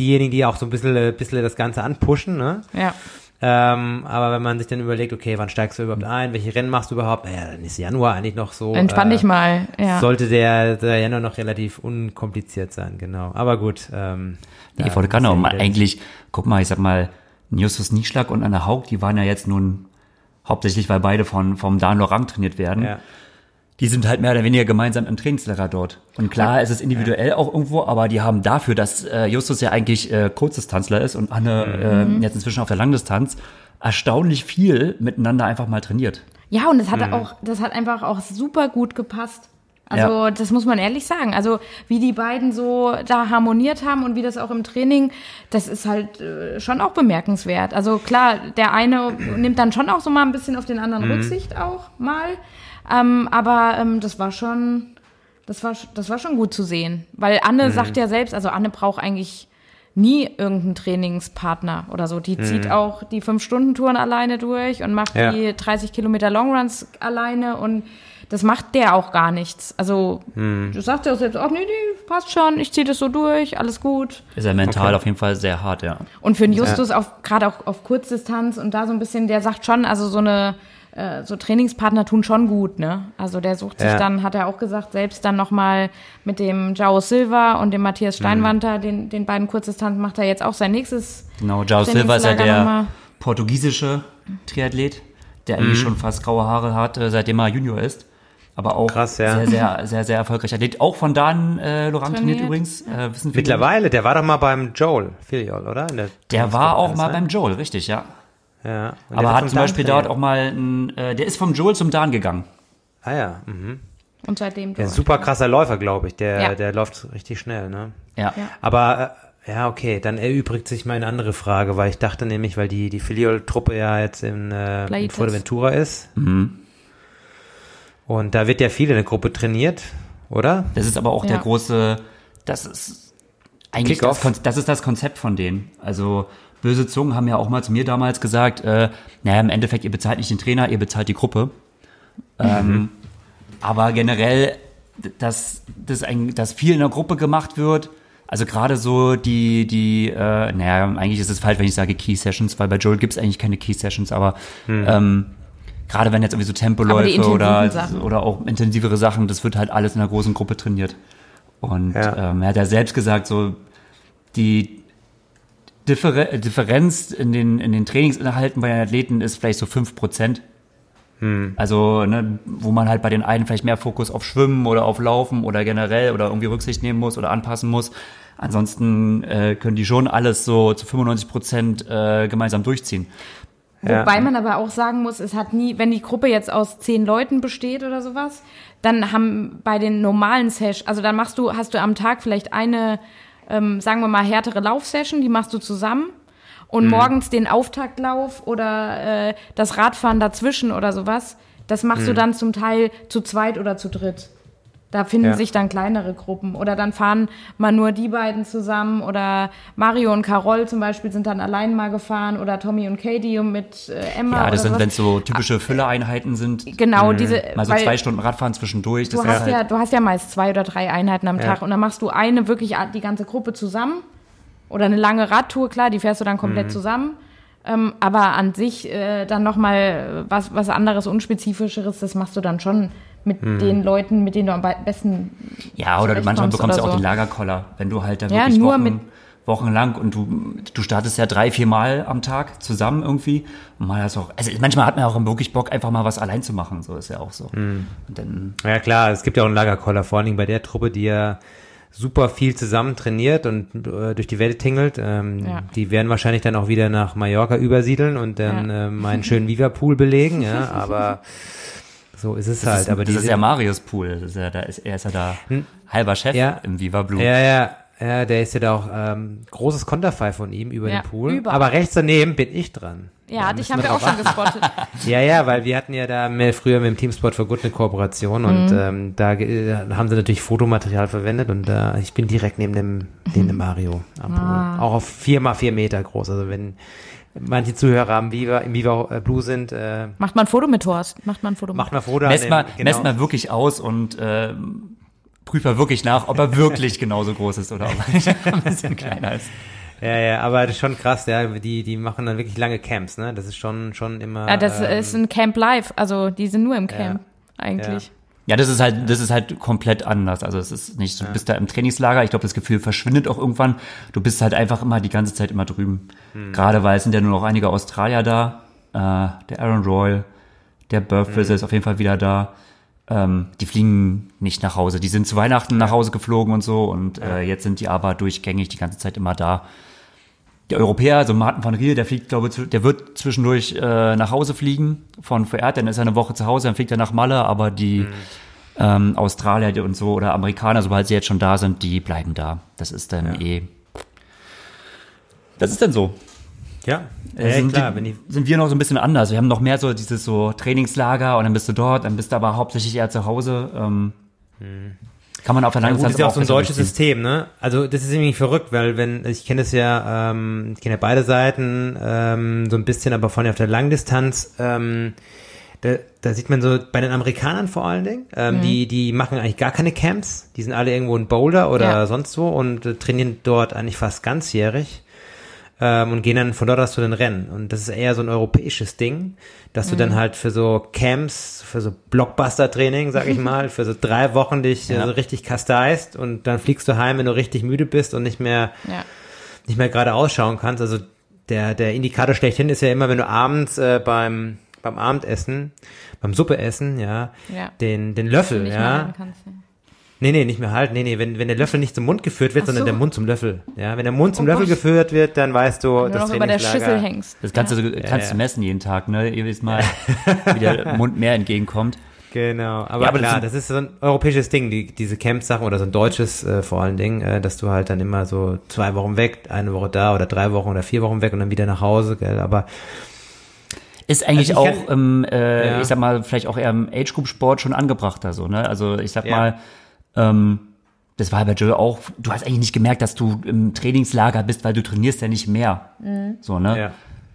diejenigen, die auch so ein bisschen, ein bisschen das Ganze anpushen, ne? Ja. Ähm, aber wenn man sich dann überlegt, okay, wann steigst du überhaupt ein, welche Rennen machst du überhaupt, naja, dann ist Januar eigentlich noch so. Entspann äh, dich mal, ja. Sollte der, der Januar noch relativ unkompliziert sein, genau. Aber gut. Ähm, nee, ich wollte gerade noch mal eigentlich, guck mal, ich sag mal, Justus Nieschlag und Anna Haug, die waren ja jetzt nun hauptsächlich, weil beide von, vom Dan Lorang trainiert werden. Ja die sind halt mehr oder weniger gemeinsam im Trainingslager dort. Und klar, es ist individuell auch irgendwo, aber die haben dafür, dass äh, Justus ja eigentlich äh, Kurzdistanzler ist und Anne mhm. äh, jetzt inzwischen auf der Langdistanz, erstaunlich viel miteinander einfach mal trainiert. Ja, und das hat mhm. auch, das hat einfach auch super gut gepasst. Also ja. das muss man ehrlich sagen. Also wie die beiden so da harmoniert haben und wie das auch im Training, das ist halt äh, schon auch bemerkenswert. Also klar, der eine nimmt dann schon auch so mal ein bisschen auf den anderen mhm. Rücksicht auch mal. Ähm, aber ähm, das war schon, das war, das war schon gut zu sehen. Weil Anne mhm. sagt ja selbst, also Anne braucht eigentlich nie irgendeinen Trainingspartner oder so. Die mhm. zieht auch die Fünf-Stunden-Touren alleine durch und macht ja. die 30 Kilometer Longruns alleine und das macht der auch gar nichts. Also, mhm. du sagst ja auch selbst, ach nee, nee, passt schon, ich ziehe das so durch, alles gut. Ist er mental okay. auf jeden Fall sehr hart, ja. Und für den Justus, ja. gerade auch auf Kurzdistanz und da so ein bisschen, der sagt schon, also so eine äh, so Trainingspartner tun schon gut, ne? Also der sucht sich ja. dann, hat er auch gesagt, selbst dann nochmal mit dem Jao Silva und dem Matthias. Steinwanter, mhm. den, den beiden Kurzdistanz, macht er jetzt auch sein nächstes. Genau, Jao Silva ist ja der portugiesische Triathlet, der eigentlich mhm. schon fast graue Haare hat, äh, seitdem er Junior ist. Aber auch Krass, ja. sehr, sehr, sehr, sehr erfolgreich. Athlet. Auch von Dan äh, Laurent trainiert, übrigens. Äh, wissen Mittlerweile, der war doch mal beim Joel Filiol, oder? Der, der war auch mal beim Joel, richtig, ja. Ja. Aber hat zum Beispiel dort auch mal, ein, äh, der ist vom Joel zum Dan gegangen. Ah ja. Mhm. Und seitdem. Der ist super krasser Läufer, glaube ich. Der, ja. der läuft richtig schnell, ne? Ja. ja. Aber äh, ja, okay, dann erübrigt sich meine andere Frage, weil ich dachte nämlich, weil die, die Filiol-Truppe ja jetzt in, äh, in Fuerteventura ist. Mhm. Und da wird ja viel in der Gruppe trainiert, oder? Das ist aber auch ja. der große, das ist eigentlich das, das, ist das Konzept von denen. Also böse Zungen haben ja auch mal zu mir damals gesagt, äh, naja, im Endeffekt, ihr bezahlt nicht den Trainer, ihr bezahlt die Gruppe. Mhm. Ähm, aber generell, dass, dass, ein, dass viel in der Gruppe gemacht wird, also gerade so die, die, äh, naja, eigentlich ist es falsch, wenn ich sage Key Sessions, weil bei Joel gibt es eigentlich keine Key Sessions, aber mhm. ähm, gerade wenn jetzt irgendwie so Tempoläufe oder, oder auch intensivere Sachen, das wird halt alles in einer großen Gruppe trainiert. Und ja. ähm, er hat ja selbst gesagt, so die, Differ Differenz in den, in den Trainingsinhalten bei den Athleten ist vielleicht so fünf Prozent. Hm. Also, ne, wo man halt bei den einen vielleicht mehr Fokus auf Schwimmen oder auf Laufen oder generell oder irgendwie Rücksicht nehmen muss oder anpassen muss. Ansonsten äh, können die schon alles so zu 95 Prozent äh, gemeinsam durchziehen. Wobei ja. man aber auch sagen muss, es hat nie, wenn die Gruppe jetzt aus zehn Leuten besteht oder sowas, dann haben bei den normalen Sessions, also dann machst du, hast du am Tag vielleicht eine ähm, sagen wir mal, härtere Laufsession, die machst du zusammen. Und mhm. morgens den Auftaktlauf oder äh, das Radfahren dazwischen oder sowas, Das machst mhm. du dann zum Teil zu zweit oder zu dritt. Da finden ja. sich dann kleinere Gruppen. Oder dann fahren mal nur die beiden zusammen. Oder Mario und Carol zum Beispiel sind dann allein mal gefahren. Oder Tommy und Katie mit äh, Emma. Ja, das sind, wenn es so typische Fülleeinheiten sind. Genau, diese. Mal so zwei Stunden Radfahren zwischendurch. Du hast, halt ja, du hast ja meist zwei oder drei Einheiten am ja. Tag. Und dann machst du eine wirklich die ganze Gruppe zusammen. Oder eine lange Radtour, klar, die fährst du dann komplett mhm. zusammen. Ähm, aber an sich äh, dann nochmal was, was anderes, unspezifischeres, das machst du dann schon mit hm. den Leuten, mit denen du am besten. Ja, oder manchmal bekommst du auch so. den Lagerkoller, wenn du halt da wirklich ja, Wochen, mit wochenlang und du, du startest ja drei, vier Mal am Tag zusammen irgendwie. Und mal hast auch, also manchmal hat man auch wirklich Bock, einfach mal was allein zu machen. So ist ja auch so. Hm. Dann, ja klar, es gibt ja auch einen Lagerkoller, vor allen Dingen bei der Truppe, die ja super viel zusammen trainiert und äh, durch die Welt tingelt. Ähm, ja. Die werden wahrscheinlich dann auch wieder nach Mallorca übersiedeln und dann ja. äh, meinen schönen Viva-Pool belegen, ja, <laughs> aber so ist es das halt. Ist, aber das ist ja Marius Pool. Das ist ja, da ist, er ist ja da hm? halber Chef ja. im Viva Blue. Ja, ja. Ja, der ist ja da auch ähm, großes Konterfei von ihm über ja, den Pool. Über. Aber rechts daneben bin ich dran. Ja, dich haben wir auch schon gespottet. <laughs> ja, ja, weil wir hatten ja da mehr früher mit dem Teamsport for Good eine Kooperation mhm. und ähm, da äh, haben sie natürlich Fotomaterial verwendet und äh, ich bin direkt neben dem, neben dem Mario am Pool. Ah. Auch auf vier mal vier Meter groß. Also wenn manche Zuhörer am Viva, im Viva äh, Blue sind. Äh, macht man ein Foto mit Horst? Macht man ein Foto mit Macht man ein Foto Messt mal, genau. messt mal wirklich aus und äh, prüft mal wirklich nach, ob er <laughs> wirklich genauso groß ist oder ob er ein bisschen kleiner ist. Ja, ja, aber das ist schon krass, ja. Die, die machen dann wirklich lange Camps, ne? Das ist schon, schon immer. Ja, das ähm, ist ein Camp live. Also die sind nur im Camp, ja, eigentlich. Ja. Ja, das ist halt, das ist halt komplett anders. Also es ist nicht, du ja. bist da im Trainingslager. Ich glaube, das Gefühl verschwindet auch irgendwann. Du bist halt einfach immer die ganze Zeit immer drüben. Hm. Gerade weil es sind ja nur noch einige Australier da. Äh, der Aaron Royal, der Burford hm. ist auf jeden Fall wieder da. Ähm, die fliegen nicht nach Hause. Die sind zu Weihnachten nach Hause geflogen und so. Und äh, jetzt sind die aber durchgängig die ganze Zeit immer da. Der Europäer, also Martin van Riel, der fliegt, glaube ich, der wird zwischendurch äh, nach Hause fliegen von Verehrt, dann ist er eine Woche zu Hause, dann fliegt er nach Malle, aber die mhm. ähm, Australier und so oder Amerikaner, sobald sie jetzt schon da sind, die bleiben da. Das ist dann ja. eh. Das ist dann so. Ja, äh, sind, klar, die, sind wir noch so ein bisschen anders. Wir haben noch mehr so dieses so Trainingslager und dann bist du dort, dann bist du aber hauptsächlich eher zu Hause. Ähm, hm. Kann man auf der langen ja, Das ist ja auch so ein deutsches System, ne? Also das ist irgendwie verrückt, weil wenn, ich kenne es ja, ähm, ich kenne ja beide Seiten ähm, so ein bisschen, aber vor allem auf der Langdistanz, ähm, da, da sieht man so bei den Amerikanern vor allen Dingen, ähm, mhm. die, die machen eigentlich gar keine Camps, die sind alle irgendwo in Boulder oder ja. sonst wo und äh, trainieren dort eigentlich fast ganzjährig ähm, und gehen dann von dort aus zu den Rennen. Und das ist eher so ein europäisches Ding, dass du dann mhm. halt für so Camps, für so Blockbuster-Training, sag ich <laughs> mal, für so drei Wochen dich ja. so richtig kasteist und dann fliegst du heim, wenn du richtig müde bist und nicht mehr, ja. nicht mehr gerade ausschauen kannst. Also der, der Indikator schlechthin ist ja immer, wenn du abends äh, beim, beim Abendessen, beim Suppeessen, ja, ja. den, den Löffel, ja, kannst, ja Nee, nee, nicht mehr halten. Nee, nee, wenn, wenn der Löffel nicht zum Mund geführt wird, so. sondern der Mund zum Löffel. Ja, wenn der Mund zum oh Löffel Gott. geführt wird, dann weißt du, wenn das du bei der Schüssel hängst. Das kannst ja. du kannst ja, du messen jeden Tag, ne? Ihr wisst mal, <laughs> wie der Mund mehr entgegenkommt. Genau, aber, ja, aber klar, das, das, ist so ein europäisches Ding, die, diese Camp-Sachen oder so ein deutsches äh, vor allen Dingen, äh, dass du halt dann immer so zwei Wochen weg, eine Woche da oder drei Wochen oder vier Wochen weg und dann wieder nach Hause, gell, aber ist eigentlich also auch, kann, äh, ja. ich sag mal, vielleicht auch eher im Age-Group-Sport schon angebrachter so, ne? Also ich sag ja. mal, ähm, das war bei Joe auch, du hast eigentlich nicht gemerkt, dass du im Trainingslager bist, weil du trainierst ja nicht mehr. Mhm. So, ne? Ja.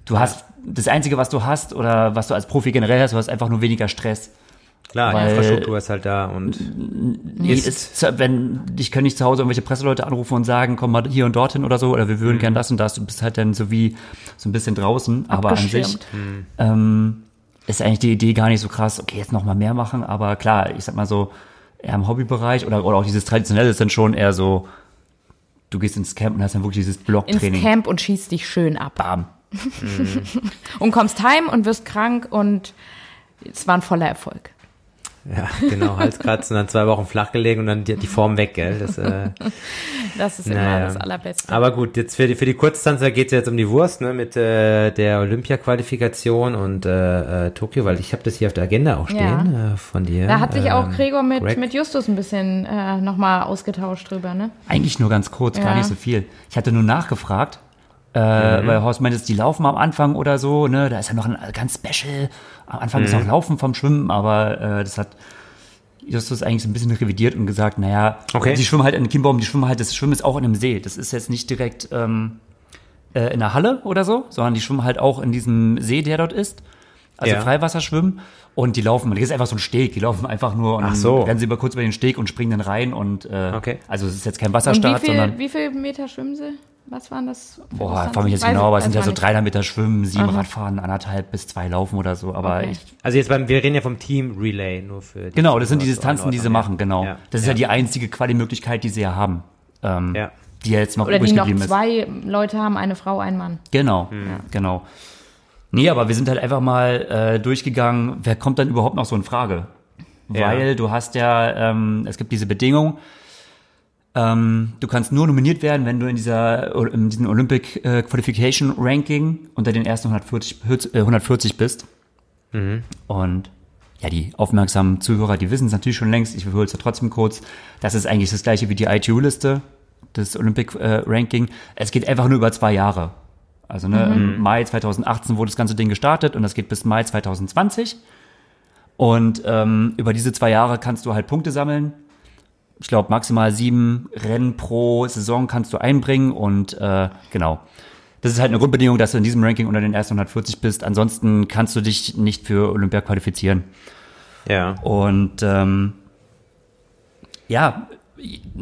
Du hast, das Einzige, was du hast oder was du als Profi generell hast, du hast einfach nur weniger Stress. Klar, weil, Infrastruktur ist halt da und ist, wenn ich kann nicht zu Hause irgendwelche Presseleute anrufen und sagen, komm mal hier und dorthin oder so, oder wir würden mhm. gern das und das. Du bist halt dann so wie so ein bisschen draußen, aber an sich mhm. ähm, ist eigentlich die Idee gar nicht so krass. Okay, jetzt noch mal mehr machen, aber klar, ich sag mal so, eher im Hobbybereich oder, oder auch dieses Traditionelle ist dann schon eher so, du gehst ins Camp und hast dann wirklich dieses Blocktraining. Ins Camp und schießt dich schön ab. Bam. <laughs> Und kommst heim und wirst krank und es war ein voller Erfolg. Ja, genau, Halskratzen, dann zwei Wochen flach gelegen und dann die, die Form weg, gell? Das, äh, <laughs> das ist naja. immer das Allerbeste. Aber gut, jetzt für die, für die Kurztanzer geht es jetzt um die Wurst, ne, mit äh, der Olympia-Qualifikation und äh, äh, Tokio, weil ich habe das hier auf der Agenda auch stehen ja. äh, von dir. Da hat sich auch ähm, Gregor mit, mit Justus ein bisschen äh, nochmal ausgetauscht drüber, ne? Eigentlich nur ganz kurz, ja. gar nicht so viel. Ich hatte nur nachgefragt, Äh, mhm. Weil Horst meint, die laufen am Anfang oder so, ne? Da ist ja noch ein ganz Special. Am Anfang mhm. ist auch Laufen vom Schwimmen, aber äh, das hat Justus eigentlich so ein bisschen revidiert und gesagt, naja, okay. die schwimmen halt in Kimbaum, die schwimmen halt, das Schwimmen ist auch in einem See. Das ist jetzt nicht direkt ähm, äh, in der Halle oder so, sondern die schwimmen halt auch in diesem See, der dort ist. Also ja. Freiwasserschwimmen. Und die laufen, das ist einfach so ein Steg, die laufen einfach nur und Ach so. dann rennen sie über kurz über den Steg und springen dann rein und äh, okay. also es ist jetzt kein Wasserstart, wie viel, sondern. Wie viele Meter schwimmen sie? Was waren das? Boah, frage mich jetzt genau, aber es sind ja so 300 Meter Schwimmen, sieben Aha. Radfahren, anderthalb bis zwei Laufen oder so. Aber okay. ich. Also jetzt beim, wir reden ja vom Team Relay nur für. Die genau, das sind die Distanzen, die sie machen, genau. Ja. Das ist ja. ja die einzige Quali-Möglichkeit, die sie ja haben. Ähm, ja. Die ja jetzt noch Oder die noch zwei ist. Leute haben, eine Frau, ein Mann. Genau, mhm. genau. Nee, aber wir sind halt einfach mal äh, durchgegangen, wer kommt dann überhaupt noch so in Frage? Weil du hast ja, ähm, es gibt diese Bedingung, ähm, du kannst nur nominiert werden, wenn du in dieser in diesem Olympic äh, Qualification Ranking unter den ersten 140, äh, 140 bist. Mhm. Und ja, die aufmerksamen Zuhörer, die wissen es natürlich schon längst. Ich wiederhole es ja trotzdem kurz. Das ist eigentlich das gleiche wie die ITU-Liste, das Olympic äh, Ranking. Es geht einfach nur über zwei Jahre. Also ne, mhm. im Mai 2018 wurde das ganze Ding gestartet und das geht bis Mai 2020. Und ähm, über diese zwei Jahre kannst du halt Punkte sammeln ich glaube, maximal sieben Rennen pro Saison kannst du einbringen und äh, genau. Das ist halt eine Grundbedingung, dass du in diesem Ranking unter den ersten 140 bist. Ansonsten kannst du dich nicht für Olympia qualifizieren. Ja. Und ähm, ja,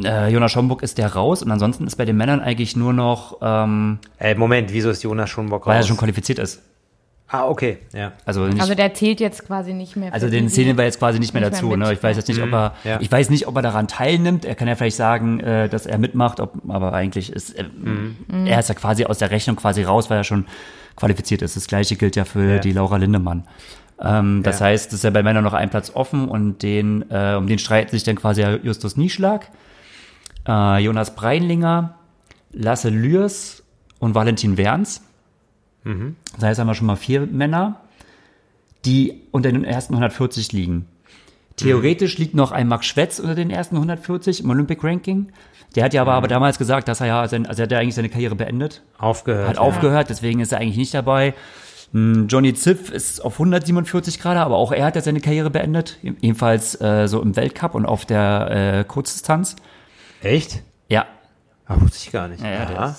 äh, Jonas Schomburg ist der raus und ansonsten ist bei den Männern eigentlich nur noch. Ähm, äh, Moment, wieso ist Jonas Schomburg raus? Weil er schon qualifiziert ist. Ah, okay, ja. Also, nicht, also der zählt jetzt quasi nicht mehr. Also den zählen wir jetzt quasi nicht mehr nicht dazu. Mehr ne? Ich weiß jetzt nicht, ob er, mhm, ja. ich weiß nicht, ob er daran teilnimmt. Er kann ja vielleicht sagen, äh, dass er mitmacht, ob, aber eigentlich ist äh, mhm. er ist ja quasi aus der Rechnung quasi raus, weil er schon qualifiziert ist. Das gleiche gilt ja für ja. die Laura Lindemann. Ähm, das ja. heißt, es ist ja bei Männern noch ein Platz offen und den, äh, um den streiten sich dann quasi Justus Nieschlag, äh, Jonas Breinlinger, Lasse Lürs und Valentin Werns. Mhm. Das heißt, haben wir schon mal vier Männer, die unter den ersten 140 liegen. Theoretisch liegt noch ein Max Schwetz unter den ersten 140 im Olympic Ranking. Der hat ja aber, mhm. aber damals gesagt, dass er ja, sein, also er hat ja eigentlich seine Karriere beendet. Aufgehört. Hat ja. aufgehört, deswegen ist er eigentlich nicht dabei. Hm, Johnny Ziff ist auf 147 gerade, aber auch er hat ja seine Karriere beendet. Ebenfalls äh, so im Weltcup und auf der äh, Kurzdistanz. Echt? Ja. Ach, wusste ich gar nicht. Ja, ja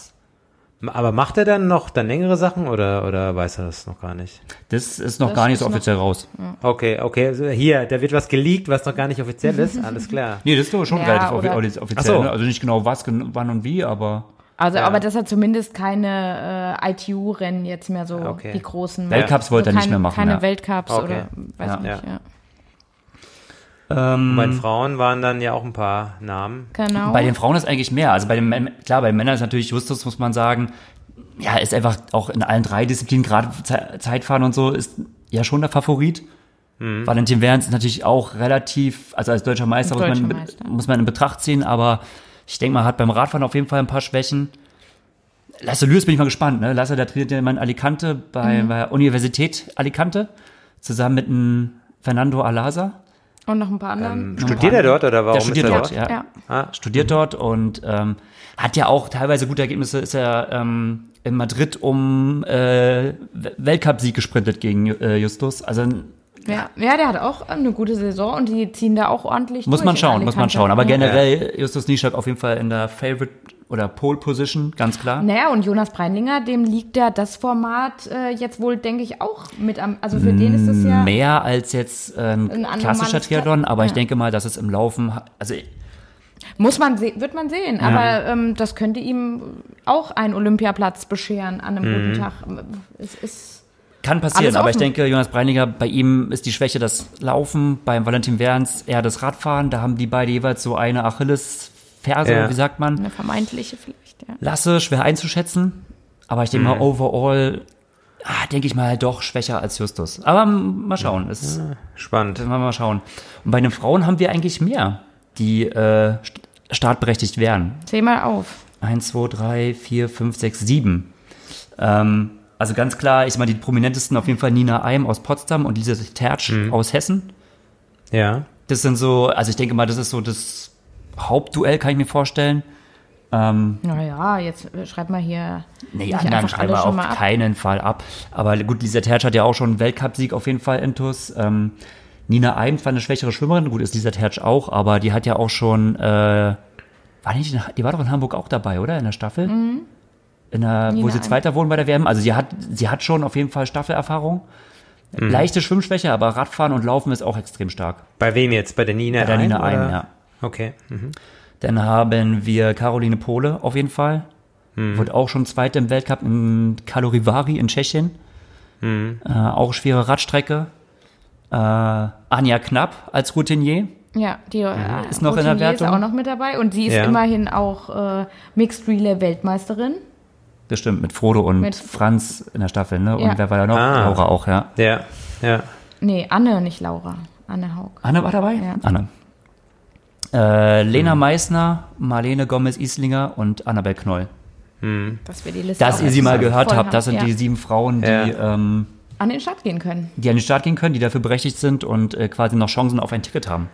aber macht er dann noch dann längere Sachen oder, oder weiß er das noch gar nicht? Das ist noch das gar nicht so offiziell raus. Okay, okay. Also hier, da wird was geleakt, was noch gar nicht offiziell ist. Alles klar. <laughs> Nee, das ist doch schon ja, relativ offiziell. So. Ne? Also nicht genau was, wann und wie, aber. Also, ja. aber dass er zumindest keine äh, ITU-Rennen jetzt mehr so okay. die großen. Weltcups wollte also er nicht mehr machen. Keine ja. Weltcups okay. oder weiß ja. nicht, ja. Ähm, bei den Frauen waren dann ja auch ein paar Namen. Genau. Bei den Frauen ist eigentlich mehr. Also bei den klar, bei den Männern ist natürlich Justus, muss man sagen, ja, ist einfach auch in allen drei Disziplinen, gerade Zeitfahren und so, ist ja schon der Favorit. Mhm. Valentin Werns ist natürlich auch relativ, also als deutscher Meister, deutscher muss, man, Meister. muss man in Betracht ziehen, aber ich denke mal, hat beim Radfahren auf jeden Fall ein paar Schwächen. Lasse Lürs bin ich mal gespannt, ne? Lasse, der trainiert ja in Alicante bei, mhm. bei Universität Alicante, zusammen mit einem Fernando Alasa. Und noch ein paar anderen. Ähm, studiert er dort oder warum der studiert ist er dort? Ja. ja. Ah. Studiert dort und ähm, hat ja auch teilweise gute Ergebnisse. Ist er ähm, in Madrid um äh, Weltcup-Sieg gesprintet gegen äh, Justus. Also ja, ja, der hat auch eine gute Saison und die ziehen da auch ordentlich. Muss man schauen, muss man schauen. Aber generell Justus Nieschak auf jeden Fall in der Favorite oder Pole Position, ganz klar. Naja, und Jonas Breinlinger, dem liegt ja das Format äh, jetzt wohl, denke ich, auch mit am. Also für den ist das ja. Mehr als jetzt äh, ein, klassischer Triathlon, aber ja. ich denke mal, dass es im Laufen. Also muss man wird man sehen, ja. aber ähm, das könnte ihm auch einen Olympiaplatz bescheren an einem mhm. guten Tag. Es ist kann passieren, aber ich denke, Jonas Breiniger, bei ihm ist die Schwäche das Laufen, beim Valentin Werns eher das Radfahren. Da haben die beide jeweils so eine Achilles Ferse, ja. wie sagt man? Eine vermeintliche vielleicht, ja. Lasse, schwer einzuschätzen. Aber ich denke mhm. mal, overall, ah, denke ich mal, doch schwächer als Justus. Aber mal schauen. Es ja, spannend. Mal, mal schauen. Und bei den Frauen haben wir eigentlich mehr, die äh, startberechtigt wären. Zähl mal auf. Eins, zwei, drei, vier, fünf, sechs, sieben. Ähm, also ganz klar, ich meine, die prominentesten auf jeden Fall Nina Eim aus Potsdam und Lisa Tertsch mhm. aus Hessen. Ja. Das sind so, also ich denke mal, das ist so das Hauptduell, kann ich mir vorstellen. Ähm, naja, jetzt schreib mal hier. Nee, die anderen schreiben wir auf keinen Fall ab. Aber gut, Lisa Tertsch hat ja auch schon einen Weltcupsieg auf jeden Fall intus. Ähm, Nina Eims war eine schwächere Schwimmerin, gut, ist Lisa Tertsch auch, aber die hat ja auch schon, äh, war nicht, in, die war doch in Hamburg auch dabei, oder? In der Staffel? Mhm. In der, wo sie Zweiter wurden bei der WM. Also sie hat, sie hat schon auf jeden Fall Staffelerfahrung. Mhm. Leichte Schwimmschwäche, aber Radfahren und Laufen ist auch extrem stark. Bei wem jetzt? Bei der Nina Bei der Nina Ein, ja. Okay. Mhm. Dann haben wir Caroline Pohle auf jeden Fall. Mhm. Wird auch schon Zweite im Weltcup in Kalorivari in Tschechien. Mhm. Äh, auch schwere Radstrecke. Äh, Anja Knapp als Routinier. Ja, die äh, ist noch Routinier in der Wertung. ist auch noch mit dabei und sie ist ja. immerhin auch äh, Mixed Relay Weltmeisterin. Das stimmt, mit Frodo und mit Franz in der Staffel, ne? Und ja. wer war da noch? Ah. Laura auch, ja. Ja, ja. Nee, Anne, nicht Laura. Anne Haug. Anne war dabei? Ja. Anne. Äh, Lena hm. Meissner, Marlene Gomez-Islinger und Annabel Knoll. Hm. Dass wir die Liste Dass ihr sie mal gehört habt, das sind ja. die sieben Frauen, die ja. ähm, an den Start gehen können. Die an den Start gehen können, die dafür berechtigt sind und äh, quasi noch Chancen auf ein Ticket haben.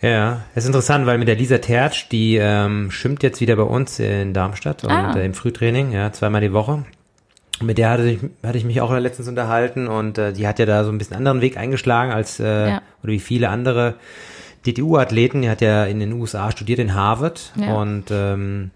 Ja, es ist interessant, weil mit der Lisa Tertsch, die ähm, schwimmt jetzt wieder bei uns in Darmstadt und ah. äh, im Frühtraining, ja, zweimal die Woche. Mit der hatte ich, hatte ich mich auch letztens unterhalten und äh, die hat ja da so ein bisschen anderen Weg eingeschlagen als äh, ja. oder wie viele andere DTU-Athleten. Die hat ja in den USA studiert in Harvard ja. und ähm,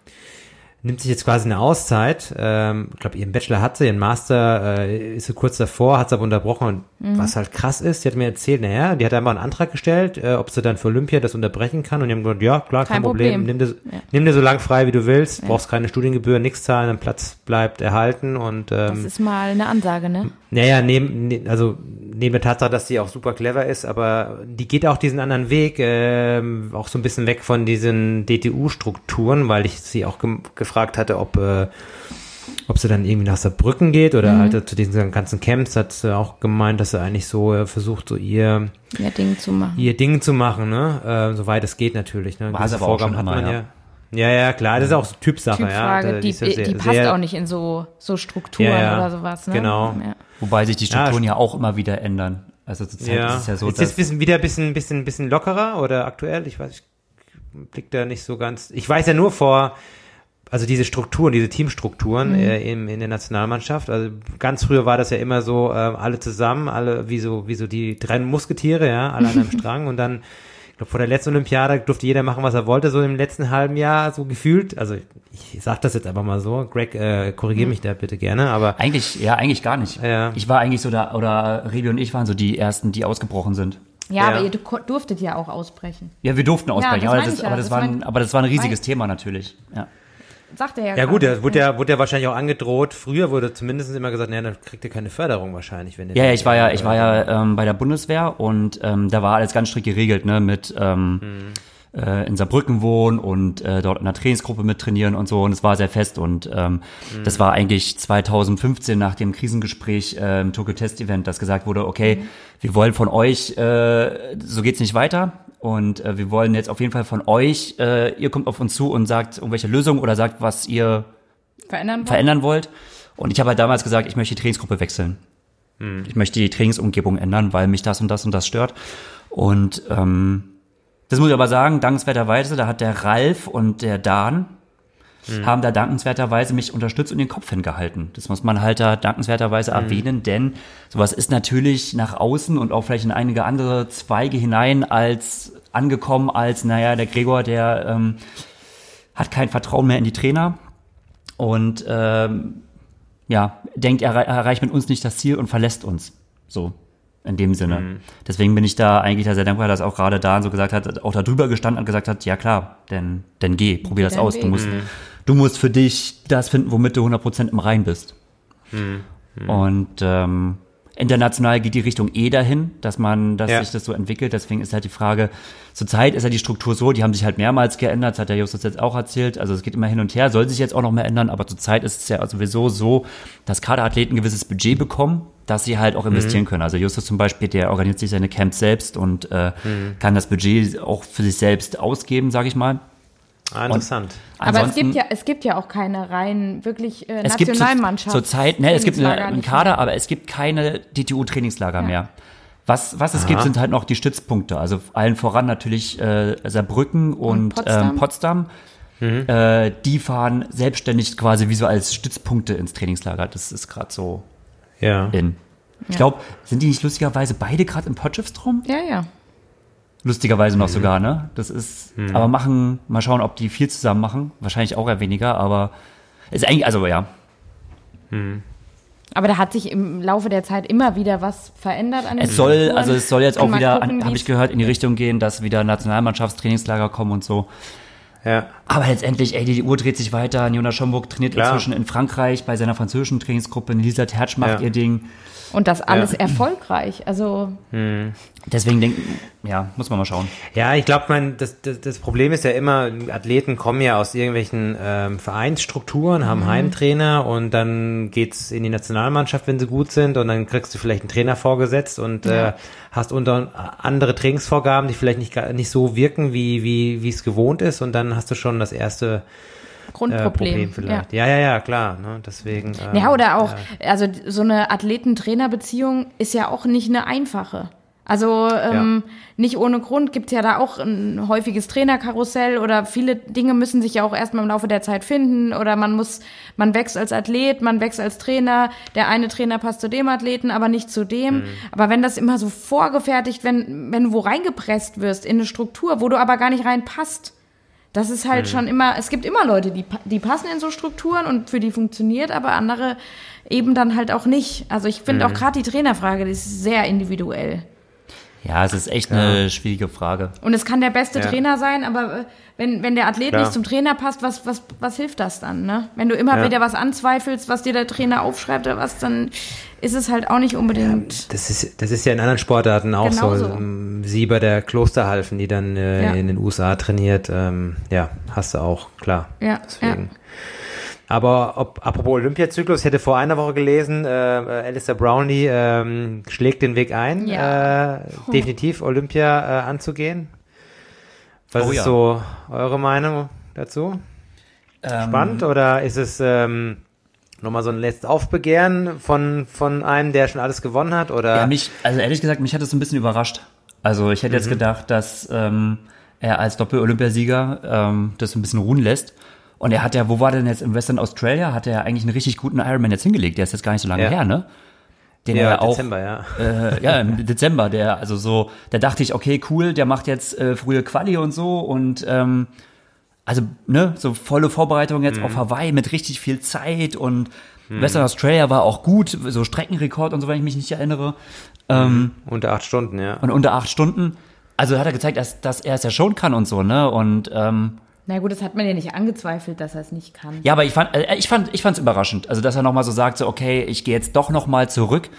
nimmt sich jetzt quasi eine Auszeit. Ähm, ich glaube, ihren Bachelor hat sie, ihren Master äh, ist sie kurz davor, hat sie aber unterbrochen. Und mhm. was halt krass ist, die hat mir erzählt, naja, die hat einfach einen Antrag gestellt, äh, ob sie dann für Olympia das unterbrechen kann. Und die haben gesagt, ja, klar, kein, kein Problem. Problem. Nimm, dir, ja. nimm dir so lang frei, wie du willst. Ja. Brauchst keine Studiengebühr, nichts zahlen, dein Platz bleibt erhalten. Und ähm, Das ist mal eine Ansage, ne? Naja, neben, ne, also neben der Tatsache, dass sie auch super clever ist, aber die geht auch diesen anderen Weg, äh, auch so ein bisschen weg von diesen DTU-Strukturen, weil ich sie auch ge gefragt hatte, ob äh, ob sie dann irgendwie nach Saarbrücken geht oder mhm. halt zu diesen ganzen Camps, hat sie auch gemeint, dass sie eigentlich so äh, versucht, so ihr, ihr Ding zu machen. Ihr Ding zu machen, ne? Äh, soweit es geht natürlich. Ne? War Diese Vorgaben hat man ja. ja. Ja, ja, klar, das ist auch so Typsache, Typfrage, ja. Die, die, ja die passt auch nicht in so, so Strukturen ja, oder sowas, ne? Genau. Wobei sich die Strukturen ja, auch immer wieder ändern. Also zurzeit ja. ist es ja so, Ist es bisschen, wieder ein bisschen, bisschen, bisschen lockerer oder aktuell? Ich weiß, ich blick da nicht so ganz. Ich weiß ja nur vor, also diese Strukturen, diese Teamstrukturen mhm. äh, in, in der Nationalmannschaft. Also ganz früher war das ja immer so, äh, alle zusammen, alle wie so, wie so die drei Musketiere, ja, alle an einem <laughs> Strang und dann ich glaube, vor der letzten Olympiade durfte jeder machen, was er wollte, so im letzten halben Jahr so gefühlt. Also ich sag das jetzt einfach mal so. Greg, äh, korrigier hm. mich da bitte gerne, aber. Eigentlich, ja, eigentlich gar nicht. Ja. Ich war eigentlich so da, oder Rebi und ich waren so die ersten, die ausgebrochen sind. Ja, ja, aber ihr durftet ja auch ausbrechen. Ja, wir durften ausbrechen, ja, aber, das, aber, das, das war ein, aber das war ein riesiges Thema natürlich. Ja sagt er ja. Ja gut, der wurde ja, wurde ja wahrscheinlich auch angedroht. Früher wurde zumindest immer gesagt, naja, dann kriegt ihr keine Förderung wahrscheinlich, wenn ihr. Ja, ja, ich war ja, ich war ja ähm, bei der Bundeswehr und ähm, da war alles ganz strikt geregelt, ne, mit ähm, hm. äh, in Saarbrücken wohnen und äh, dort in einer Trainingsgruppe mit trainieren und so und es war sehr fest und ähm, hm. das war eigentlich 2015 nach dem Krisengespräch äh, im Tokyo Test Event, dass gesagt wurde, okay, hm. wir wollen von euch, äh, so geht's nicht weiter und äh, wir wollen jetzt auf jeden Fall von euch, äh, ihr kommt auf uns zu und sagt irgendwelche Lösungen oder sagt, was ihr verändern wollt. Verändern wollt. Und ich habe halt damals gesagt, ich möchte die Trainingsgruppe wechseln. Hm. Ich möchte die Trainingsumgebung ändern, weil mich das und das und das stört. Und ähm, das muss ich aber sagen, dankenswerterweise, da hat der Ralf und der Dan, mhm. haben da dankenswerterweise mich unterstützt und den Kopf hingehalten. Das muss man halt da dankenswerterweise mhm. erwähnen, denn sowas ist natürlich nach außen und auch vielleicht in einige andere Zweige hinein als angekommen, als, naja, der Gregor, der ähm, hat kein Vertrauen mehr in die Trainer und ähm, ja, denkt, er erreicht mit uns nicht das Ziel und verlässt uns. So, in dem Sinne. Mhm. Deswegen bin ich da eigentlich da sehr dankbar, dass auch gerade Dan so gesagt hat, auch da drüber gestanden und gesagt hat, ja klar, denn, denn geh, probier das aus. Du musst, mhm du musst für dich das finden, womit du 100% im Rein bist. Hm, hm. Und ähm, international geht die Richtung eh dahin, dass man, dass ja. sich das so entwickelt. Deswegen ist halt die Frage, zurzeit ist ja die Struktur so, die haben sich halt mehrmals geändert, das hat der Justus jetzt auch erzählt. Also es geht immer hin und her, soll sich jetzt auch noch mehr ändern, aber zurzeit ist es ja sowieso so, dass Kaderathleten ein gewisses Budget bekommen, dass sie halt auch investieren mhm. können. Also Justus zum Beispiel, der organisiert sich seine Camps selbst und äh, mhm. kann das Budget auch für sich selbst ausgeben, sage ich mal. Ah, interessant. Aber es gibt ja, es gibt ja auch keine rein wirklich äh, Nationalmannschaft. Zur Zeit, ne, es gibt eine, einen Kader, aber es gibt keine DTU-Trainingslager ja. mehr. Was, was es Aha. gibt, sind halt noch die Stützpunkte. Also allen voran natürlich äh, Saarbrücken und, und Potsdam. Ähm, Potsdam. Mhm. Äh, die fahren selbstständig quasi wie so als Stützpunkte ins Trainingslager. Das ist gerade so ja. in. Ich ja. glaube, sind die nicht lustigerweise beide gerade im Potchefstrom? Ja, ja. Lustigerweise noch mhm. sogar, ne? Das ist, mhm. aber machen, mal schauen, ob die viel zusammen machen. Wahrscheinlich auch eher weniger, aber ist eigentlich, also ja. Mhm. Aber da hat sich im Laufe der Zeit immer wieder was verändert an den Es soll, Strukturen. also es soll jetzt auch wieder, habe ich gehört, in die Richtung gehen, dass wieder Nationalmannschaftstrainingslager kommen und so. Ja. Aber letztendlich, ey, die Uhr dreht sich weiter. Jonas Schomburg trainiert Klar. inzwischen in Frankreich bei seiner französischen Trainingsgruppe. Lisa Tertsch macht ja. ihr Ding. Und das alles ja. erfolgreich. Also. Hm. Deswegen denken, ja, muss man mal schauen. Ja, ich glaube, man, das, das, das Problem ist ja immer, Athleten kommen ja aus irgendwelchen ähm, Vereinsstrukturen, haben mhm. Heimtrainer und dann geht's in die Nationalmannschaft, wenn sie gut sind, und dann kriegst du vielleicht einen Trainer vorgesetzt und ja. äh, hast unter andere Trainingsvorgaben, die vielleicht nicht, nicht so wirken, wie, wie, wie es gewohnt ist, und dann hast du schon das erste Grundproblem. Äh, Problem vielleicht. Ja. ja, ja, ja, klar. Ne? Deswegen. Ähm, ja, oder auch, ja. also so eine Athleten-Trainer-Beziehung ist ja auch nicht eine einfache. Also ähm, ja. nicht ohne Grund gibt es ja da auch ein häufiges Trainerkarussell oder viele Dinge müssen sich ja auch erstmal im Laufe der Zeit finden oder man muss, man wächst als Athlet, man wächst als Trainer, der eine Trainer passt zu dem Athleten, aber nicht zu dem. Mhm. Aber wenn das immer so vorgefertigt, wenn, wenn du wo reingepresst wirst in eine Struktur, wo du aber gar nicht reinpasst, das ist halt mhm. schon immer, es gibt immer Leute, die, die passen in so Strukturen und für die funktioniert, aber andere eben dann halt auch nicht. Also ich finde mhm. auch gerade die Trainerfrage, die ist sehr individuell. Ja, es ist echt ja. eine schwierige Frage. Und es kann der beste ja. Trainer sein, aber äh, wenn, wenn der Athlet Klar. nicht zum Trainer passt, was, was, was hilft das dann? Ne? Wenn du immer ja. wieder was anzweifelst, was dir der Trainer aufschreibt oder was, dann ist es halt auch nicht unbedingt. Ja, das, ist, das ist ja in anderen Sportarten auch Genauso. so. Ähm, sie bei der Klosterhalfen, die dann äh, ja. in den USA trainiert, ähm, ja, hast du auch, klar. Ja. Deswegen. Ja. Aber ob, apropos Olympiazyklus, ich hätte vor einer Woche gelesen, äh, Alistair Brownlee ähm, schlägt den Weg ein, ja. äh, definitiv Olympia äh, anzugehen. Was oh, ist ja. so eure Meinung dazu? Ähm, Spannend oder ist es ähm, nochmal so ein letztes Aufbegehren von, von einem, der schon alles gewonnen hat? Oder? Ja, mich, also ehrlich gesagt, mich hat es ein bisschen überrascht. Also ich hätte mhm. jetzt gedacht, dass ähm, er als Doppel-Olympiasieger ähm, das ein bisschen ruhen lässt. Und er hat ja, wo war denn jetzt in Western Australia, hat er ja eigentlich einen richtig guten Ironman jetzt hingelegt. Der ist jetzt gar nicht so lange ja. her, ne? Den ja, er auch, Dezember, ja. Äh, ja, im Dezember, der, also so, da dachte ich, okay, cool, der macht jetzt äh, frühe Quali und so und ähm, also, ne, so volle Vorbereitung jetzt mhm. auf Hawaii mit richtig viel Zeit und mhm. Western Australia war auch gut, so Streckenrekord und so, wenn ich mich nicht erinnere. Ähm, mhm. unter acht Stunden, ja. Und unter acht Stunden. Also hat er gezeigt, dass, dass er es ja schon kann und so, ne? Und ähm, na gut, das hat man ja nicht angezweifelt, dass er es nicht kann. Ja, aber ich fand, äh, ich fand, ich fand es überraschend. Also, dass er nochmal so sagt, so, okay, ich gehe jetzt doch nochmal zurück.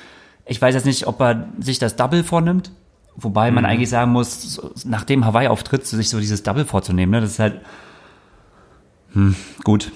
Ich weiß jetzt nicht, ob er sich das Double vornimmt. Wobei man mhm. eigentlich sagen muss, nach dem Hawaii-Auftritt, sich so dieses Double vorzunehmen, ne, das ist halt, hm, gut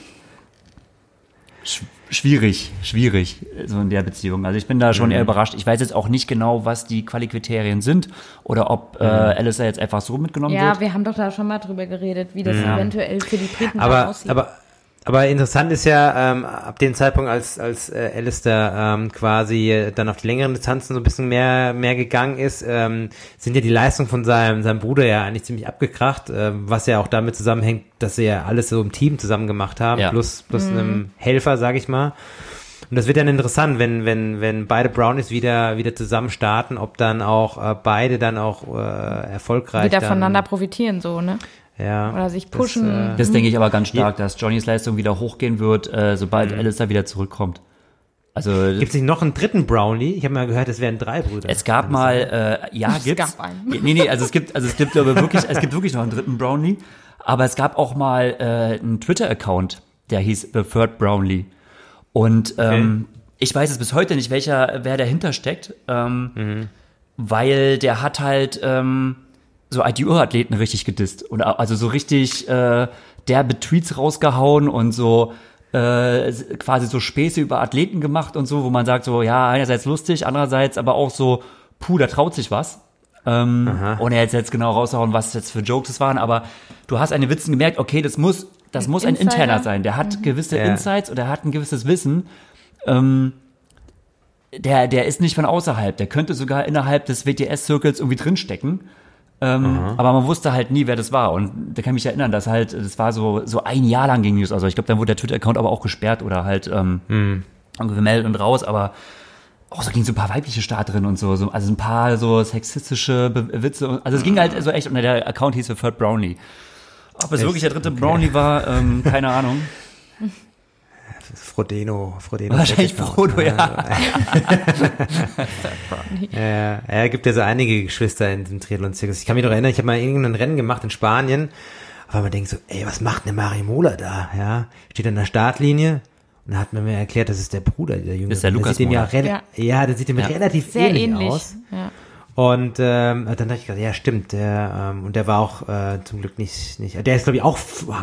schwierig, schwierig, so in der Beziehung. Also ich bin da schon mhm. eher überrascht. Ich weiß jetzt auch nicht genau, was die Qualikriterien sind oder ob äh, mhm. äh, Alistair jetzt einfach so mitgenommen ja, wird. Ja, wir haben doch da schon mal drüber geredet, wie das ja. eventuell für die Briten aber, aussieht. Aber aber interessant ist ja, ähm, ab dem Zeitpunkt, als, als äh, Alistair ähm, quasi dann auf die längeren Distanzen so ein bisschen mehr, mehr gegangen ist, ähm, sind ja die Leistungen von seinem, seinem Bruder ja eigentlich ziemlich abgekracht, äh, was ja auch damit zusammenhängt, dass sie ja alles so im Team zusammen gemacht haben, ja. plus, plus mhm. einem Helfer, sag ich mal. Und das wird dann interessant, wenn, wenn, wenn beide Brownies wieder, wieder zusammen starten, ob dann auch äh, beide dann auch äh, erfolgreich wieder voneinander profitieren, so, ne? Ja, Oder sich pushen. Das, äh, das denke ich aber ganz stark, dass Johnnys Leistung wieder hochgehen wird, äh, sobald mhm. Alistair wieder zurückkommt. Also gibt es nicht noch einen dritten Brownie? Ich habe mal gehört, es wären drei Brüder. Es gab mal, äh, ja, es gibt's. Gab einen. Nee, nee, also es gibt, also es gibt glaube wirklich, es gibt wirklich noch einen dritten Brownie. Aber es gab auch mal äh, einen Twitter-Account, der hieß The Third Brownlee. Und ähm, okay. ich weiß es bis heute nicht, welcher, wer dahinter steckt, ähm, mhm. weil der hat halt ähm, so ITU-Athleten richtig gedisst. Und also so richtig äh, derbe Tweets rausgehauen und so äh, quasi so Späße über Athleten gemacht und so, wo man sagt so, ja, einerseits lustig, andererseits aber auch so, puh, da traut sich was. Ähm, ohne jetzt jetzt genau rauszuhauen, was jetzt für Jokes es waren, aber du hast an den Witzen gemerkt, okay, das muss, das muss ein Interner sein. Der hat mhm. gewisse ja. Insights oder hat ein gewisses Wissen. Ähm, der, der ist nicht von außerhalb. Der könnte sogar innerhalb des WTS-Circles irgendwie drinstecken. Ähm, aber man wusste halt nie, wer das war. Und da kann ich mich erinnern, dass halt, das war so, so ein Jahr lang ging News. Also ich glaube, dann wurde der Twitter-Account aber auch gesperrt oder halt ähm, Hm. gemeldet und raus, aber auch so ging so ein paar weibliche Starterinnen und so, so also ein paar so sexistische Be Witze. Also es ging halt so echt, und der Account hieß für Third Brownie. Ob es Echt? wirklich der dritte Okay. Brownie war, ähm, keine Ahnung. <laughs> Frodeno, Frodeno. Wahrscheinlich Frodo, <laughs> <laughs> ja. Ja, er gibt ja so einige Geschwister in diesem Triathlon-Zirkus. Ich kann mich noch erinnern, ich habe mal irgendein Rennen gemacht in Spanien, aber man denkt so, ey, was macht denn Mari Mola da? Ja, steht an der Startlinie und hat mir mir erklärt, das ist der Bruder, der Jüngere. ist der Lukas sieht dem ja, Ja. ja. der sieht dem Ja. relativ Sehr ähnlich, ähnlich. aus. Ja. Und ähm, dann dachte ich ja stimmt, der ähm, und der war auch äh, zum Glück nicht, nicht der ist glaube ich auch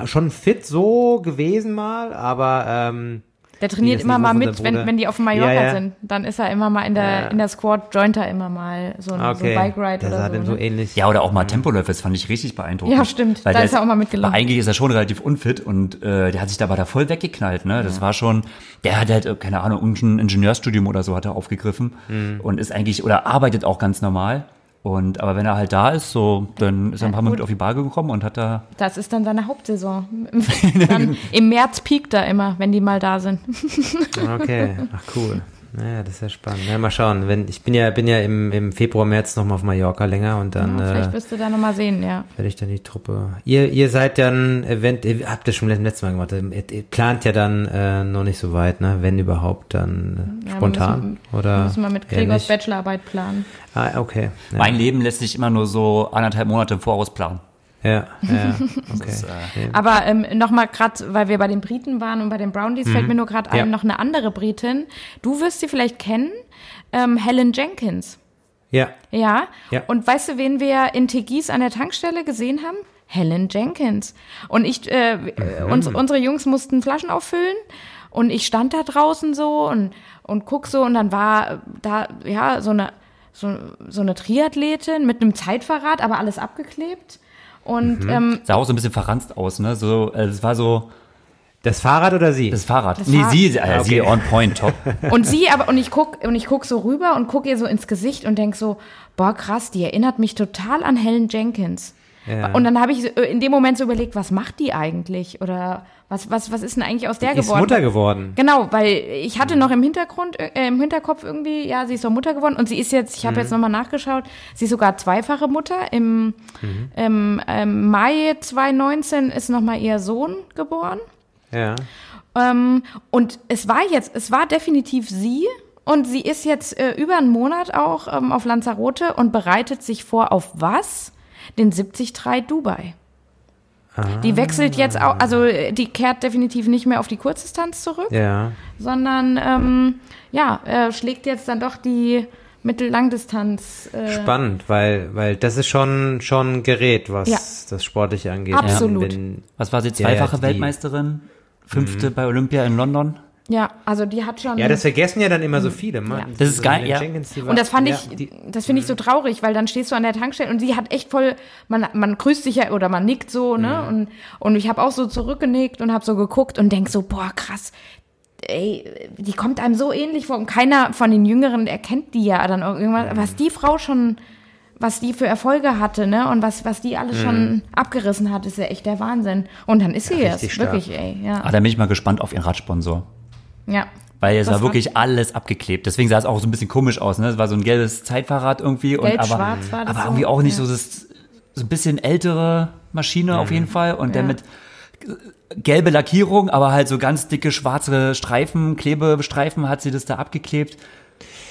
schon fit so gewesen mal, aber ähm, Der trainiert immer mal mit, wenn, wenn die auf Mallorca Ja, ja. sind. Dann ist er immer mal in der, Ja. in der Squad, joint er immer mal so ein, so okay, ein Bike Ride der oder sah so. dem so ne? ähnlich. Ja, oder auch mal Tempoläufe, das fand ich richtig beeindruckend. Ja, stimmt. Weil Da ist er auch mal mitgelaufen. aber Eigentlich ist er schon relativ unfit und äh, der hat sich da aber da voll weggeknallt, ne? Das war schon, der hat halt, äh, keine Ahnung, irgendein Ingenieurstudium oder so hat er aufgegriffen Mhm. und ist eigentlich, oder arbeitet auch ganz normal. Und aber wenn er halt da ist, so, dann ist er ein paar Mal mit auf die Waage gekommen und hat da. Das ist dann seine Hauptsaison. <laughs> dann Im März piekt er immer, wenn die mal da sind. Okay, ach cool. Naja, das ist ja spannend. Ja, mal schauen. Wenn, ich bin ja, bin ja im, im Februar, März nochmal auf Mallorca länger und dann Ja, äh, vielleicht wirst du da nochmal sehen, ja. werde ich dann die Truppe. Ihr, ihr seid dann, event, ihr habt das schon beim letzten Mal gemacht, ihr, ihr plant ja dann äh, noch nicht so weit, ne? Wenn überhaupt, dann äh, Ja, spontan. Müssen, oder müssen wir mit Gregors? Bachelorarbeit planen. Ah, okay. Ja, Mein Leben lässt sich immer nur so anderthalb Monate im Voraus planen. Ja, ja <laughs> okay. ist, äh. Aber ähm, nochmal gerade, weil wir bei den Briten waren und bei den Brownies, fällt mir nur gerade ein, Ja. noch eine andere Britin. Du wirst sie vielleicht kennen, ähm, Helen Jenkins. ja. Ja. Ja. Und weißt du, wen wir in Tegis an der Tankstelle gesehen haben? Helen Jenkins. Und ich, äh, Mhm. uns, unsere Jungs mussten Flaschen auffüllen. Und ich stand da draußen so und, und guck so und dann war da, ja, so eine, so, so eine Triathletin mit einem Zeitverrat, aber alles abgeklebt. Und Mhm. ähm, Sah auch so ein bisschen verranzt aus, ne? So, äh, es war so Das Fahrrad oder sie? das Fahrrad. Das nee, Fahrrad. sie, äh, sie Okay. on point, top. <laughs> Und sie aber, und ich guck, und ich guck so rüber und guck ihr so ins Gesicht und denk so, boah, krass, die erinnert mich total an Helen Jenkins. Ja. Und dann habe ich äh, in dem Moment so überlegt, was macht die eigentlich? Oder was, was, was ist denn eigentlich aus der ist geworden? Mutter geworden. Genau, weil ich hatte noch im Hintergrund, äh, im Hinterkopf irgendwie, ja, sie ist doch Mutter geworden und sie ist jetzt, ich habe jetzt nochmal nachgeschaut, sie ist sogar zweifache Mutter. Im, im ähm, Mai 2019 ist nochmal ihr Sohn geboren. Ja. Ähm, und es war jetzt, es war definitiv sie. Und sie ist jetzt äh, über einen Monat auch ähm, auf Lanzarote und bereitet sich vor auf was? Den 73 Dubai. Die wechselt jetzt auch, also äh, die kehrt definitiv nicht mehr auf die Kurzdistanz zurück, Ja. sondern ähm, ja, äh, schlägt jetzt dann doch die Mittellangdistanz. Äh, Spannend, weil, weil das ist schon, schon ein Gerät, was Ja. das Sportliche angeht. Absolut. Wenn, Was war sie? Ja, Zweifache die- Weltmeisterin? Fünfte bei Olympia in London? Ja, also die hat schon. ja, das vergessen ja dann immer so viele. Man. Ja. Das ist geil, ja. Jenkins, war- Und das fand ja, ich, die- das finde ich so traurig, weil dann stehst du an der Tankstelle und sie hat echt voll, man, man grüßt sich ja oder man nickt so, ne? Mhm. Und, und ich habe auch so zurückgenickt und habe so geguckt und denk so, boah, krass, ey, die kommt einem so ähnlich vor und keiner von den Jüngeren erkennt die ja dann irgendwas, Mhm. was die Frau schon, was die für Erfolge hatte, ne? Und was, was die alles schon abgerissen hat, ist ja echt der Wahnsinn. Und dann ist sie Mhm. Ja, jetzt, wirklich, ey, ja. Ah, da bin ich mal gespannt auf ihren Radsponsor. Ja. Weil es war wirklich alles abgeklebt. Deswegen sah es auch so ein bisschen komisch aus. Ne? Es war so ein gelbes Zeitfahrrad irgendwie. und aber, Gelb-schwarz war das aber so, irgendwie auch nicht ja. so, das, so ein bisschen ältere Maschine auf jeden Fall. Und der Ja. mit gelbe Lackierung, aber halt so ganz dicke schwarze Streifen, Klebestreifen hat sie das da abgeklebt.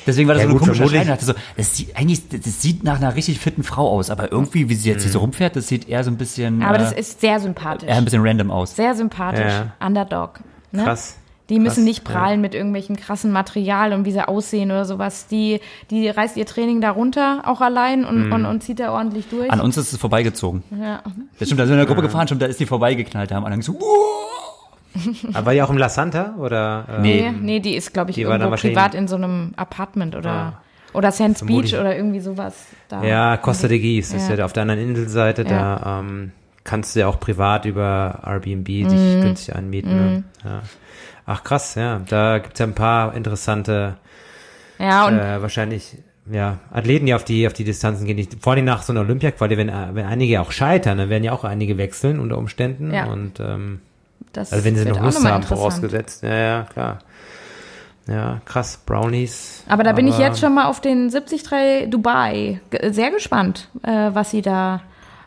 Deswegen war das Ja, so eine gut, komische Erscheinung. Ich dachte so, das sieht eigentlich, das sieht nach einer richtig fitten Frau aus, aber irgendwie, wie sie jetzt hier so rumfährt, das sieht eher so ein bisschen, Aber äh, das ist sehr sympathisch. eher ein bisschen random aus. Sehr sympathisch. Ja. Underdog. Ne? Krass. Die müssen Krass, nicht prahlen mit irgendwelchen krassen Material und wie sie aussehen oder sowas. Die, die reißt ihr Training da runter, auch allein und, Mhm. und, und zieht da ordentlich durch. An uns ist es vorbeigezogen. Ja. Das stimmt, da sind wir in der Gruppe gefahren, stimmt, da ist die vorbeigeknallt, da haben alle gesagt, "Wow!" Aber war die auch im La Santa? Oder, äh, Nee, nee, die ist, glaube ich, irgendwo privat in so einem Apartment oder, oder Sands Vermutlich. Beach oder irgendwie sowas. Da. Ja, Costa de das ist Ja. ja auf der anderen Inselseite, Ja. da ähm, kannst du ja auch privat über Airbnb Mhm. dich günstig anmieten. Ne? Ja. Ach krass, ja, da gibt's ja ein paar interessante, Ja, und äh, wahrscheinlich ja, Athleten, die auf die, auf die Distanzen gehen, die, vor allem nach so einer Olympia-Quali, wenn, wenn einige auch scheitern, dann werden ja auch einige wechseln unter Umständen. Ja. Und ähm, das also wenn sie noch Lust haben, vorausgesetzt. Ja, ja, klar. Ja, krass, Brownies. Aber da bin ich jetzt schon mal auf den 73 Dubai sehr gespannt, äh, was sie da,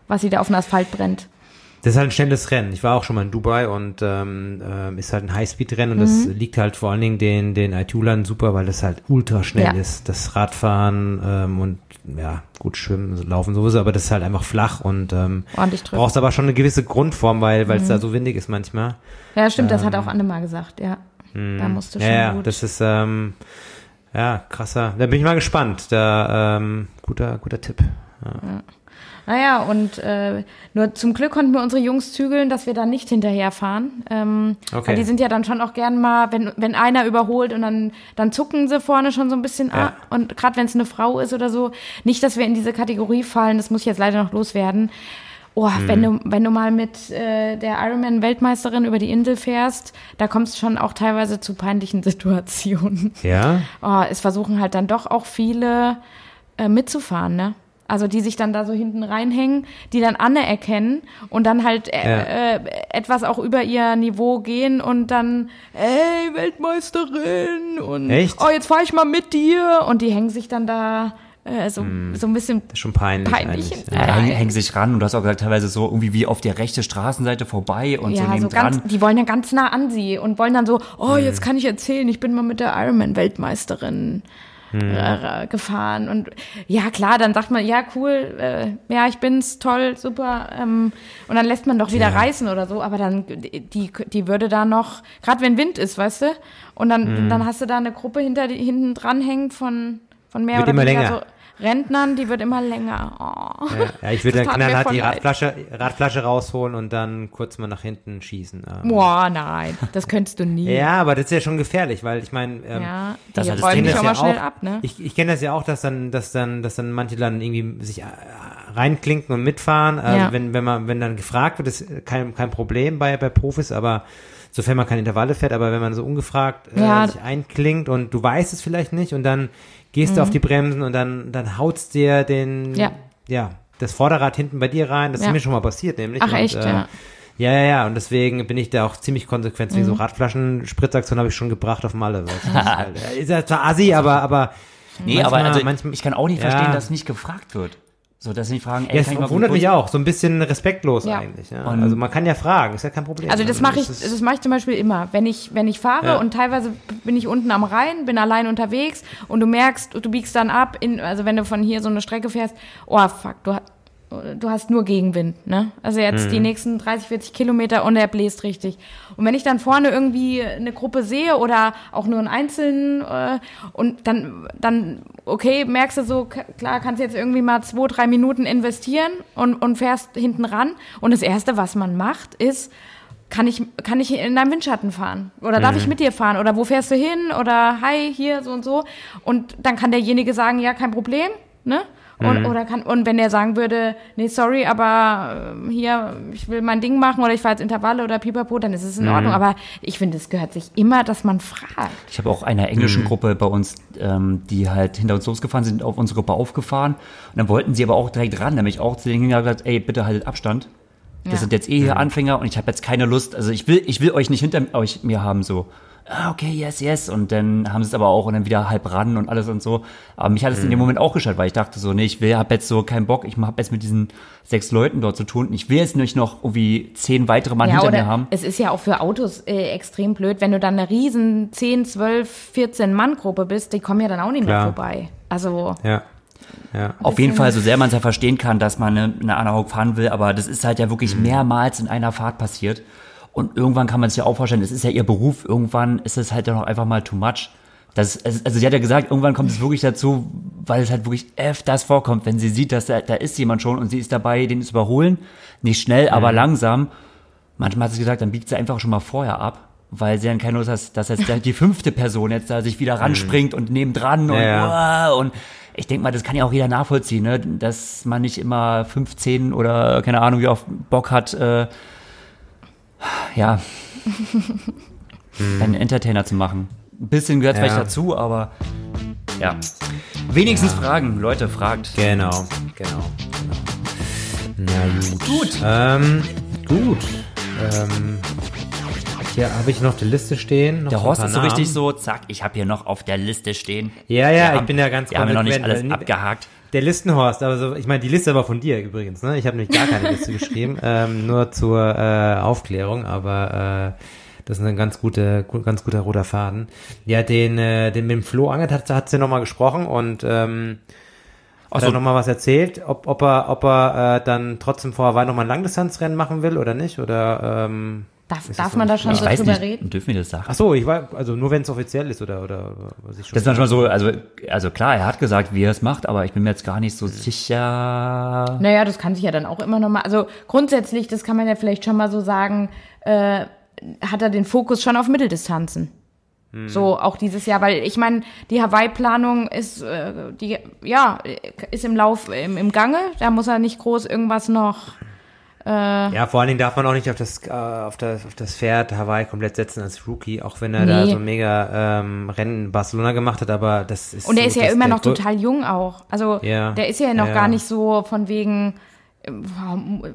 was sie da auf dem Asphalt brennt. Das ist halt ein schnelles Rennen. Ich war auch schon mal in Dubai und ähm, äh, ist halt ein Highspeed-Rennen und mhm. das liegt halt vor allen Dingen den, den Aitulern super, weil das halt ultra schnell ja. ist. Das Radfahren ähm, und ja, gut schwimmen, laufen sowieso, aber das ist halt einfach flach und ähm, brauchst aber schon eine gewisse Grundform, weil weil es mhm. da so windig ist manchmal. Ja, stimmt, ähm, das hat auch Anne gesagt, ja. Mhm. Da musst du schon ja, gut. das ist ähm, ja krasser. Da bin ich mal gespannt. Da ähm, guter guter Tipp. Ja. ja. Naja, und äh, nur zum Glück konnten wir unsere Jungs zügeln, dass wir da nicht hinterherfahren. Ähm, okay. Weil die sind ja dann schon auch gern mal, wenn, wenn einer überholt und dann, dann zucken sie vorne schon so ein bisschen ja. ab. Und gerade wenn es eine Frau ist oder so, nicht, dass wir in diese Kategorie fallen, das muss ich jetzt leider noch loswerden. Oh, hm. wenn du, wenn du mal mit äh, der Ironman-Weltmeisterin über die Insel fährst, da kommst du schon auch teilweise zu peinlichen <laughs> Situationen. Ja. Oh, es versuchen halt dann doch auch viele äh, mitzufahren, ne? Also die sich dann da so hinten reinhängen, die dann Anne erkennen und dann halt äh, ja. äh, etwas auch über ihr Niveau gehen und dann, ey, Weltmeisterin und Echt? oh, jetzt fahre ich mal mit dir und die hängen sich dann da äh, so, mm, so ein bisschen das ist schon peinlich. peinlich ja, hängen, hängen sich ran und du hast auch gesagt, teilweise so irgendwie wie auf der rechten Straßenseite vorbei und ja, so neben so ganz, Die wollen ja ganz nah an sie und wollen dann so, oh, mm. jetzt kann ich erzählen, ich bin mal mit der Ironman-Weltmeisterin hm. gefahren. Und ja, klar, dann sagt man, ja, cool, äh, ja, ich bin's, toll, super. Ähm, und dann lässt man doch wieder ja. reißen oder so. Aber dann, die, die würde da noch, gerade wenn Wind ist, weißt du, und dann, hm. dann hast du da eine Gruppe hinter, hinten dranhängen von, von mehr Wird oder weniger so Rentnern, die wird immer länger. Oh. Ja, ja, ich würde dann knallhart die Radflasche, Radflasche rausholen und dann kurz mal nach hinten schießen. Ähm. Boah, nein, das könntest du nie. ja, aber das ist ja schon gefährlich, weil ich meine, ähm, ja, das, das räumen dich auch mal schnell ab, ne? Ich, ich kenne das ja auch, dass dann, dass dann, dass dann manche dann irgendwie sich äh, reinklinken und mitfahren. Ja. wenn, wenn man, wenn dann gefragt wird, ist kein, kein Problem bei, bei Profis, aber sofern man keine Intervalle fährt, aber wenn man so ungefragt äh, sich einklingt und du weißt es vielleicht nicht und dann gehst mhm. du auf mhm. die Bremsen und dann, dann haut's dir den, ja. ja, das Vorderrad hinten bei dir rein. Das ja. ist mir schon mal passiert, nämlich. Ach, und, echt, äh, ja. Ja, ja, ja, und deswegen bin ich da auch ziemlich konsequent. Mhm. So Radflaschen, Spritzaktion habe ich schon gebracht auf Malle. ist, <laughs> halt, ist ja zwar assi, aber, aber. Nee, manchmal, aber also, manchmal, ich kann auch nicht verstehen, dass nicht gefragt wird. So, dass sie fragen, ey, ja, das wundert mich auch, so ein bisschen respektlos ja. eigentlich. Ja. also man kann ja fragen, ist ja kein Problem. Also das mache ich, das mache ich zum Beispiel immer, wenn ich, wenn ich fahre ja. und teilweise bin ich unten am Rhein, bin allein unterwegs und du merkst, du biegst dann ab, in, also wenn du von hier so eine Strecke fährst, oh fuck, du du hast nur Gegenwind, ne? Also jetzt mhm. die nächsten 30, 40 Kilometer und er bläst richtig. Und wenn ich dann vorne irgendwie eine Gruppe sehe oder auch nur einen Einzelnen äh, und dann, dann, okay, merkst du so, klar, kannst jetzt irgendwie mal zwei, drei Minuten investieren und, und fährst hinten ran. Und das Erste, was man macht, ist, kann ich, kann ich in deinem Windschatten fahren? Oder darf ich mhm. mit dir fahren? Oder wo fährst du hin? Oder hi, hier, so und so. Und dann kann derjenige sagen, ja, kein Problem, ne? Und, mhm. oder kann, und wenn er sagen würde, nee, sorry, aber äh, hier, ich will mein Ding machen oder ich fahre jetzt Intervalle oder pipapo, dann ist es in mhm. Ordnung. Aber ich finde, es gehört sich immer, dass man fragt. Ich habe auch einer englischen mhm. Gruppe bei uns, ähm, die halt hinter uns losgefahren sind, auf unsere Gruppe aufgefahren. Und dann wollten sie aber auch direkt ran, nämlich auch zu denen gesagt, ey, bitte haltet Abstand. Das ja. sind jetzt eh hier mhm. Anfänger und ich habe jetzt keine Lust, also ich will, ich will euch nicht hinter euch mir haben so ah, okay, yes, yes. Und dann haben sie es aber auch und dann wieder halb ran und alles und so. Aber mich hat es mhm. in dem mhm. Moment auch geschaltet, weil ich dachte so, nee, ich will, hab jetzt so keinen Bock, ich habe jetzt mit diesen sechs Leuten dort zu tun. Ich will jetzt nicht noch irgendwie zehn weitere Mann ja, hinter mir haben. Es ist ja auch für Autos äh, extrem blöd, wenn du dann eine riesen 10, 12, 14 Mann-Gruppe bist, die kommen ja dann auch nicht Klar. mehr vorbei. Also. Ja. Ja. Auf jeden Fall, so sehr man es ja verstehen kann, dass man eine, eine Anahog fahren will, aber das ist halt ja wirklich mhm. mehrmals in einer Fahrt passiert. Und irgendwann kann man sich ja auch vorstellen, es ist ja ihr Beruf, irgendwann ist es halt dann auch einfach mal too much. Das, also sie hat ja gesagt, irgendwann kommt es wirklich dazu, weil es halt wirklich öfters vorkommt, wenn sie sieht, dass da, da ist jemand schon und sie ist dabei, den zu überholen. Nicht schnell, mhm. aber langsam. Manchmal hat sie gesagt, dann biegt sie einfach schon mal vorher ab, weil sie dann keine Lust hat, dass jetzt die fünfte Person jetzt da sich wieder mhm. ranspringt und nebendran und, ja. und ich denke mal, das kann ja auch jeder nachvollziehen, ne? dass man nicht immer 15 oder keine Ahnung, wie oft Bock hat, äh, ja, <laughs> einen Entertainer zu machen. Ein bisschen gehört ja. vielleicht dazu, aber Ja. Wenigstens ja. fragen, Leute, fragt. Genau, genau, genau. Na gut. Gut. Ähm, gut. Ähm, hier habe ich noch die Liste stehen. der Horst ist so Namen. richtig so, zack, ich habe hier noch auf der Liste stehen. Ja, ja, wir ich haben, bin ja ganz Wir haben ja noch nicht alles abgehakt. Der Listenhorst, also ich meine, die Liste war von dir übrigens, ne? Ich habe nämlich gar keine Liste <laughs> geschrieben, ähm, nur zur äh, Aufklärung, aber äh, das ist ein ganz guter, ganz guter roter Faden. Ja, den, äh, den mit dem Flo Angert hat, hat sie nochmal gesprochen und ähm, hat so. er nochmal was erzählt, ob, ob er, ob er äh, dann trotzdem vor Hawaii nochmal ein Langdistanzrennen machen will oder nicht? Oder ähm, Darf, darf man da schon so drüber nicht, reden? Dürfen wir das sagen? Ach so, ich war, also nur wenn es offiziell ist oder, oder was ich schon. Das ist manchmal so, also, also klar, er hat gesagt, wie er es macht, aber ich bin mir jetzt gar nicht so sicher. Naja, das kann sich ja dann auch immer nochmal, also grundsätzlich, das kann man ja vielleicht schon mal so sagen, äh, hat er den Fokus schon auf Mitteldistanzen. Hm. So auch dieses Jahr, weil ich meine, die Hawaii-Planung ist, äh, die, ja, ist im Lauf, im, im Gange. Da muss er nicht groß irgendwas noch äh, ja, vor allen Dingen darf man auch nicht auf das, äh, auf das, auf das Pferd Hawaii komplett setzen als Rookie, auch wenn er nee. da so ein mega ähm, Rennen in Barcelona gemacht hat, aber das ist. Und er so, ist ja immer noch total jung auch. Also ja, der ist ja noch ja. gar nicht so von wegen, äh,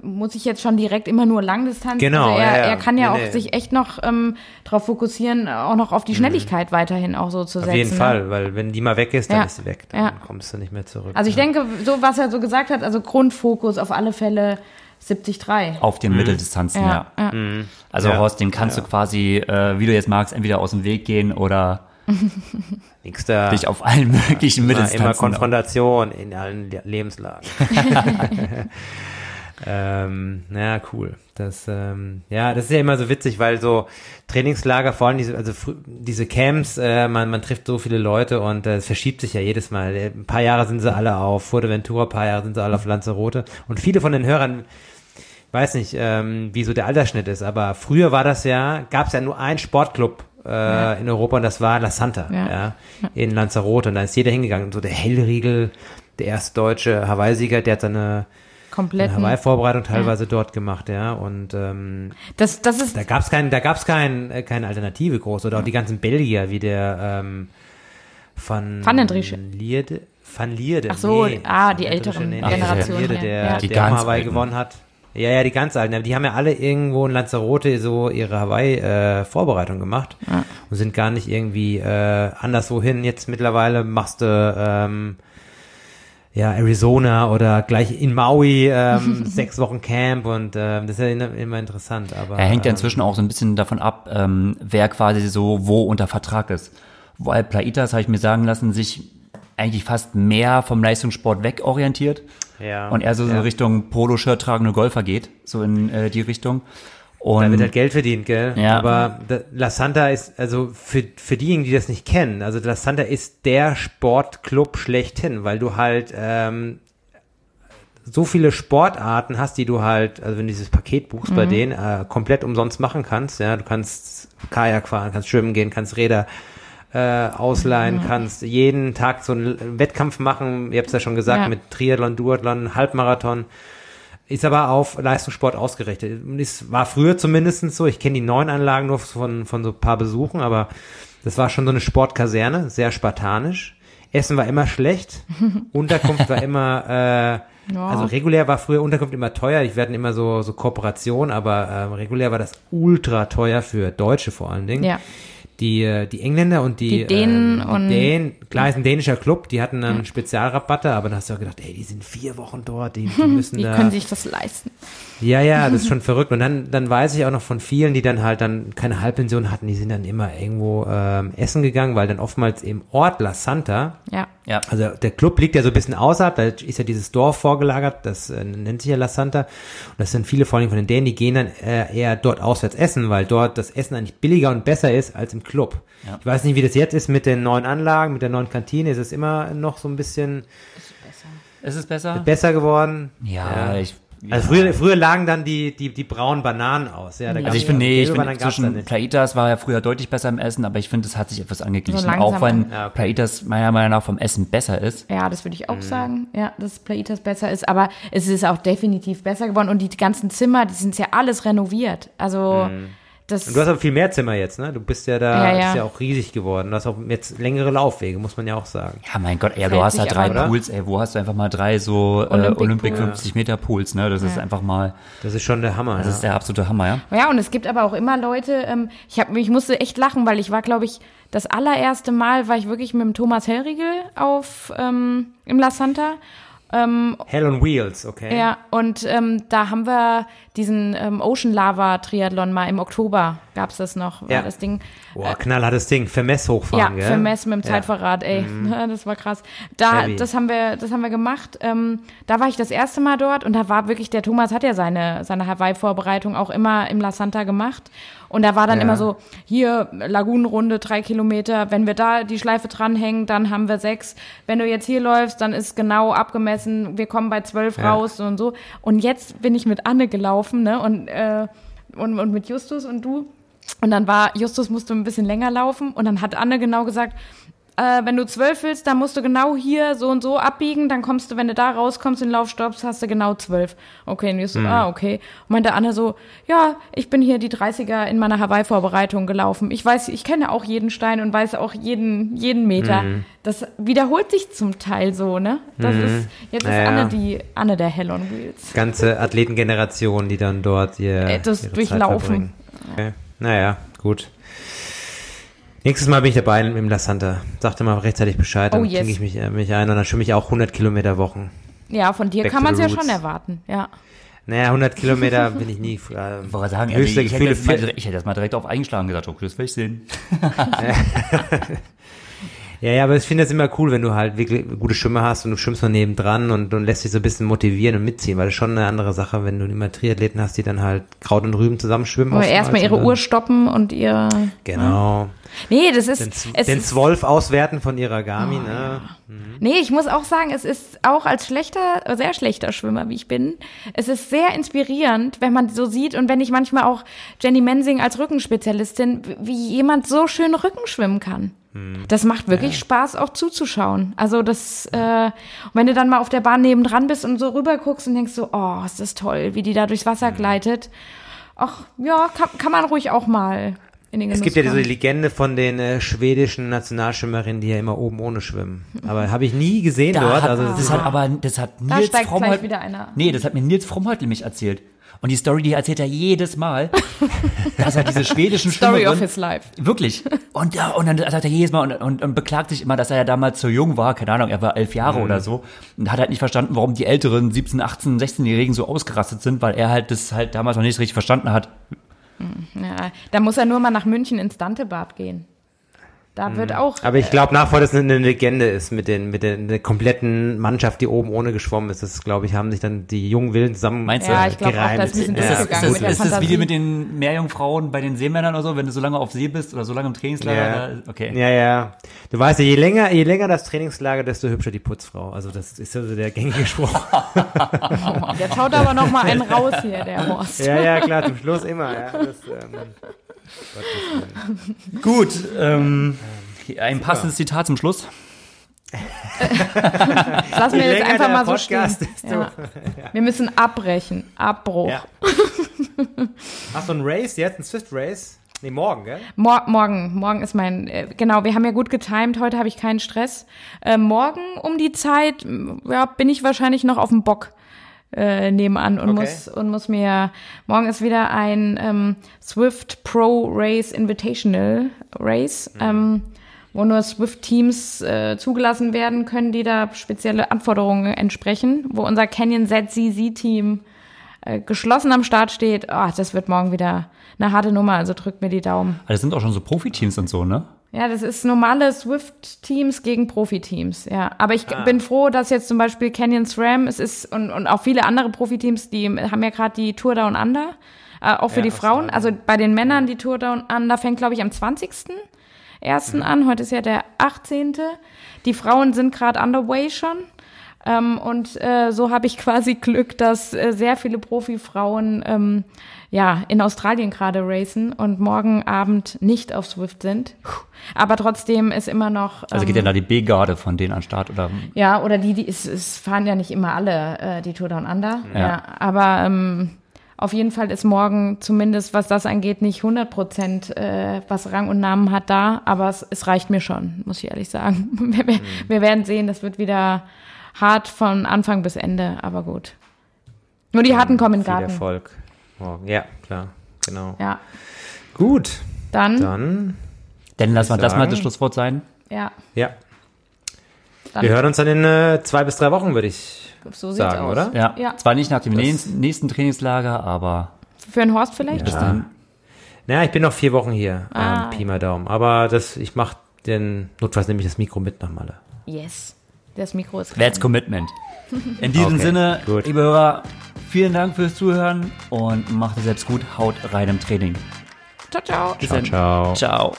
muss ich jetzt schon direkt immer nur Langdistanz? Genau. Also er, ja, er kann ja nee, auch nee. sich echt noch ähm, darauf fokussieren, auch noch auf die mhm. Schnelligkeit mhm. weiterhin auch so zu setzen. Auf jeden ne? Fall, weil wenn die mal weg ist, dann ist sie weg. Dann kommst du nicht mehr zurück. Also ich denke, so was er so gesagt hat, also Grundfokus auf alle Fälle 73. Auf den mhm. Mitteldistanzen, ja. ja. Mhm. Also ja. Horst, den kannst ja. du quasi, äh, wie du jetzt magst, entweder aus dem Weg gehen oder <laughs> da. dich auf allen möglichen immer, Mitteldistanzen. Immer Konfrontation in allen Lebenslagen. <laughs> ähm, ja, cool. Das, ähm, ja, das ist ja immer so witzig, weil so Trainingslager, vor allem diese, also diese Camps, äh, man, man trifft so viele Leute und äh, es verschiebt sich ja jedes Mal. Ein paar Jahre sind sie alle auf Fuerteventura, ein paar Jahre sind sie alle auf Lanzarote. Und viele von den Hörern, weiß nicht, ähm, wie so der Altersschnitt ist, aber früher war das ja, gab es ja nur einen Sportclub äh, ja. in Europa und das war La Santa, ja. ja. in Lanzarote. Und da ist jeder hingegangen. Und so der Hellriegel, der erste deutsche Hawaii-Sieger, der hat seine kompletten Hawaii-Vorbereitung teilweise ja. dort gemacht, ja. Und ähm, das, das ist da gab's kein, da gab's kein, äh, keine Alternative groß oder auch die ganzen Belgier wie der ähm, van Van Lierde, Van Lierde. Ach so, nee, ah, die älteren Generationen. Lierde, der, ja. der, der Hawaii gewonnen hat. Ja, ja, die ganz alten. Die haben ja alle irgendwo in Lanzarote so ihre Hawaii-Vorbereitung äh, gemacht ja. und sind gar nicht irgendwie äh, anderswohin. Jetzt mittlerweile machst du ähm, ja, Arizona oder gleich in Maui ähm, <laughs> sechs Wochen Camp und äh, das ist ja immer interessant. Aber er hängt ja inzwischen ähm, auch so ein bisschen davon ab, ähm, wer quasi so wo unter Vertrag ist. Weil Plaitas, habe ich mir sagen lassen, sich eigentlich fast mehr vom Leistungssport wegorientiert ja, und er so ja. in Richtung Poloshirt tragende Golfer geht, so in äh, die Richtung. Und da wird halt Geld verdient, gell? Ja. Aber La Santa ist, also für, für diejenigen, die das nicht kennen, also La Santa ist der Sportclub schlechthin, weil du halt ähm, so viele Sportarten hast, die du halt, also wenn du dieses Paket buchst mhm. bei denen, äh, komplett umsonst machen kannst. Ja, du kannst Kajak fahren, kannst schwimmen gehen, kannst Räder äh, ausleihen, mhm. kannst jeden Tag so einen Wettkampf machen. Ihr habt es ja schon gesagt, ja. mit Triathlon, Duathlon, Halbmarathon ist aber auf Leistungssport ausgerichtet. Es war früher zumindest so, ich kenne die neuen Anlagen nur von, von so ein paar Besuchen, aber das war schon so eine Sportkaserne, sehr spartanisch. Essen war immer schlecht, <laughs> Unterkunft war immer, äh, ja. also regulär war früher Unterkunft immer teuer, ich werde immer so, so Kooperation, aber äh, regulär war das ultra teuer für Deutsche vor allen Dingen. Ja die, äh, die Engländer und die, die Dänen ähm, und Dänen, klar ist ein dänischer Club, die hatten dann ja. Spezialrabatte, aber dann hast du auch gedacht, ey, die sind vier Wochen dort, die, die <laughs> müssen die da. Die können sich das leisten. Ja, ja, das ist <laughs> schon verrückt. Und dann, dann weiß ich auch noch von vielen, die dann halt dann keine Halbpension hatten, die sind dann immer irgendwo ähm, essen gegangen, weil dann oftmals im Ort La Santa, ja. Ja. Also der Club liegt ja so ein bisschen außerhalb, da ist ja dieses Dorf vorgelagert, das äh, nennt sich ja La Santa. Und das sind viele vor allem von den Dänen, die gehen dann äh, eher dort auswärts essen, weil dort das Essen eigentlich billiger und besser ist als im Club. Ja. Ich weiß nicht, wie das jetzt ist mit den neuen Anlagen, mit der neuen Kantine. Ist es immer noch so ein bisschen. Ist besser? Ist es besser? Besser geworden? Ja, ja. ich also früher, früher lagen dann die, die, die braunen Bananen aus. Ja, da also ich finde, nee, ich finde zwischen Plaitas war ja früher deutlich besser im Essen, aber ich finde, es hat sich etwas angeglichen. So auch wenn ja, okay. Plaitas meiner Meinung nach vom Essen besser ist. Ja, das würde ich auch mhm. sagen, ja, dass Plaitas besser ist, aber es ist auch definitiv besser geworden und die ganzen Zimmer, die sind ja alles renoviert. Also mhm. Das. Und du hast aber viel mehr Zimmer jetzt, ne? Du bist ja da, ja, ja. ist ja auch riesig geworden. Du hast auch jetzt längere Laufwege, muss man ja auch sagen. Ja, mein Gott, ey, du hast da drei aber, Pools, ey, wo hast du einfach mal drei so äh, Olympic, Olympic 50 Meter Pools, ne? Das ja. ist einfach mal. Das ist schon der Hammer. Das ist der absolute Hammer, ja. Ja, und es gibt aber auch immer Leute, ähm, ich hab, ich musste echt lachen, weil ich war, glaube ich, das allererste Mal war ich wirklich mit dem Thomas Hellriegel auf ähm, im La Santa ähm, Hell on Wheels, okay. Ja, und ähm, da haben wir diesen ähm, Ocean Lava Triathlon mal im Oktober gab es das noch, war ja. das Ding. Boah, knallhartes Ding, Vermess hochfahren, Ja, gell? Vermess mit dem Zeitverrat, ja. ey, mhm. <laughs> das war krass. Da, das haben wir, das haben wir gemacht. Ähm, da war ich das erste Mal dort und da war wirklich, der Thomas hat ja seine, seine Hawaii-Vorbereitung auch immer im La Santa gemacht. Und da war dann ja. immer so, hier Lagunenrunde, drei Kilometer, wenn wir da die Schleife dranhängen, dann haben wir sechs. Wenn du jetzt hier läufst, dann ist genau abgemessen, wir kommen bei zwölf ja. raus und so. Und jetzt bin ich mit Anne gelaufen, ne? Und, äh, und, und mit Justus und du. Und dann war, Justus musste ein bisschen länger laufen und dann hat Anne genau gesagt, äh, wenn du zwölf willst, dann musst du genau hier so und so abbiegen, dann kommst du, wenn du da rauskommst, in den Lauf stoppst, hast du genau zwölf. Okay, und so, mhm. ah, okay. Und meinte Anne so, ja, ich bin hier die 30er in meiner Hawaii-Vorbereitung gelaufen. Ich weiß, ich kenne auch jeden Stein und weiß auch jeden, jeden Meter. Mhm. Das wiederholt sich zum Teil so, ne? Das mhm. ist, jetzt ist naja. Anne die, Anne der Hell on Wheels. Ganze Athletengeneration, die dann dort ihr, äh, das durchlaufen. Okay. Naja, gut. Nächstes Mal bin ich dabei im La Santa. Sagte mal rechtzeitig Bescheid, dann oh, yes. ich mich, äh, mich ein und dann schwimme ich auch 100 Kilometer Wochen. Ja, von dir Back kann man es ja schon erwarten, ja. Naja, 100 Kilometer <laughs> bin ich nie. Äh, wollte sagen, höchste ich, hätte mal, ich hätte das mal direkt auf eingeschlagen gesagt, okay, das will ich sehen. Ja, ja, aber ich finde das immer cool, wenn du halt wirklich gute Schwimmer hast und du schwimmst noch nebendran und, und lässt dich so ein bisschen motivieren und mitziehen, weil das ist schon eine andere Sache, wenn du immer Triathleten hast, die dann halt Kraut und Rüben zusammen schwimmen. Oder erstmal ihre Uhr stoppen und ihr. Genau. Ja. Nee, das ist. Den, den Zwölf auswerten von ihrer Garmin, oh, ne? Ja. Mhm. Nee, ich muss auch sagen, es ist auch als schlechter, sehr schlechter Schwimmer, wie ich bin, es ist sehr inspirierend, wenn man so sieht und wenn ich manchmal auch Jenny Mensing als Rückenspezialistin, wie jemand so schön Rücken schwimmen kann. Hm. Das macht wirklich ja. Spaß, auch zuzuschauen. Also das, äh, wenn du dann mal auf der Bahn nebendran bist und so rüber guckst und denkst so, oh, ist das toll, wie die da durchs Wasser mhm. gleitet. Ach, ja, kann, kann man ruhig auch mal in den Genuss Es gibt ja diese Legende von den äh, schwedischen Nationalschwimmerinnen, die ja immer oben ohne schwimmen. Aber habe ich nie gesehen da dort. Hat, also das hat aber das hat Nils da einer. Nee, das hat mir Nils Frommholt nämlich erzählt. Und die Story, die erzählt er jedes Mal, <laughs> dass er diese schwedischen Story of his life. Wirklich. Und, ja, und dann sagt er jedes Mal und, und, und beklagt sich immer, dass er ja damals zu jung war. Keine Ahnung, er war elf Jahre mhm. oder so. Und hat halt nicht verstanden, warum die älteren 17, 18, 16-Jährigen so ausgerastet sind, weil er halt das halt damals noch nicht richtig verstanden hat. Hm, ja, da muss er nur mal nach München ins Dantebad gehen. Da wird mhm. auch. Aber ich glaube nach vor, dass es eine Legende ist mit den mit der, der kompletten Mannschaft, die oben ohne geschwommen ist. Das glaube ich, haben sich dann die jungen Wilden zusammen Meinst ja, ich glaube auch, das ist ein bisschen ja. gegangen ist, ist, ist das wie mit den Meerjungfrauen bei den Seemännern oder so, wenn du so lange auf See bist oder so lange im Trainingslager? Ja. Da, okay. Ja, ja. Du weißt ja, je länger, je länger das Trainingslager, desto hübscher die Putzfrau. Also das ist ja so der gängige Spruch. der haut aber noch mal einen raus hier, der <laughs> Horst. Ja, ja, klar, zum Schluss immer. Ja. Das, ähm, Gut, ähm, ein Super. passendes Zitat zum Schluss. Lass mir jetzt einfach mal so Podcast stehen. Ja. <laughs> Wir müssen abbrechen. Abbruch. Ja. Hast du ein Race jetzt, ein Swift Race? Nee, morgen, gell? Mor morgen. Morgen ist mein, äh, genau, wir haben ja gut getimed. Heute habe ich keinen Stress. Äh, morgen um die Zeit, ja, bin ich wahrscheinlich noch auf dem Bock äh, nebenan und okay. muss und muss mir morgen ist wieder ein ähm, Swift Pro Race Invitational Race, mhm. ähm, wo nur Swift Teams äh, zugelassen werden können, die da spezielle Anforderungen entsprechen, wo unser Canyon ZCZ Team äh, geschlossen am Start steht. Oh, das wird morgen wieder eine harte Nummer, also drückt mir die Daumen. Also das sind auch schon so Profiteams und so, ne? Ja, das ist normale Swift-Teams gegen Profi-Teams, ja. Aber ich ah. bin froh, dass jetzt zum Beispiel Canyon SRAM, es ist, und, und auch viele andere Profiteams, die haben ja gerade die Tour Down Under, äh, auch für ja, die Frauen. Also bei den Männern, die Tour Down Under fängt, glaube ich, am 20. Ersten mhm. an. Heute ist ja der 18. Die Frauen sind gerade underway schon. Ähm, und äh, so habe ich <laughs> quasi Glück, dass äh, sehr viele Profifrauen ähm, ja in Australien gerade racen und morgen Abend nicht auf Swift sind. Aber trotzdem ist immer noch. Ähm, also geht ja ähm, da die B-Garde von denen an Start oder? Ja, oder die, die es, es fahren ja nicht immer alle äh, die Tour Down Under. Ja. ja aber ähm, auf jeden Fall ist morgen zumindest, was das angeht, nicht 100 Prozent, äh, was Rang und Namen hat da, aber es, es reicht mir schon, muss ich ehrlich sagen. <laughs> Wir, wir, mhm. wir werden sehen, das wird wieder hart von Anfang bis Ende, aber gut. Nur die harten kommen in den Garten. Erfolg morgen. Ja, klar, genau. Ja. Gut. Dann. Dann. Dann lassen wir das mal das Schlusswort sein. Ja. Ja. Dann wir hören uns dann in äh, zwei bis drei Wochen, würde ich so sagen, oder? Ja. ja. Zwar nicht nach dem das nächsten Trainingslager, aber. Für einen Horst vielleicht? Ja. Bis dann. Naja, ich bin noch vier Wochen hier, ah. ähm, Pi mal Daumen. Aber das, ich mache den, notfalls nehme ich das Mikro mit nach Malle. Yes. Das Mikro ist That's Commitment. <laughs> In diesem okay, Sinne, gut. liebe Hörer, vielen Dank fürs Zuhören und macht es selbst gut. Haut rein im Training. Ciao, ciao. Ciao, ciao. Ciao.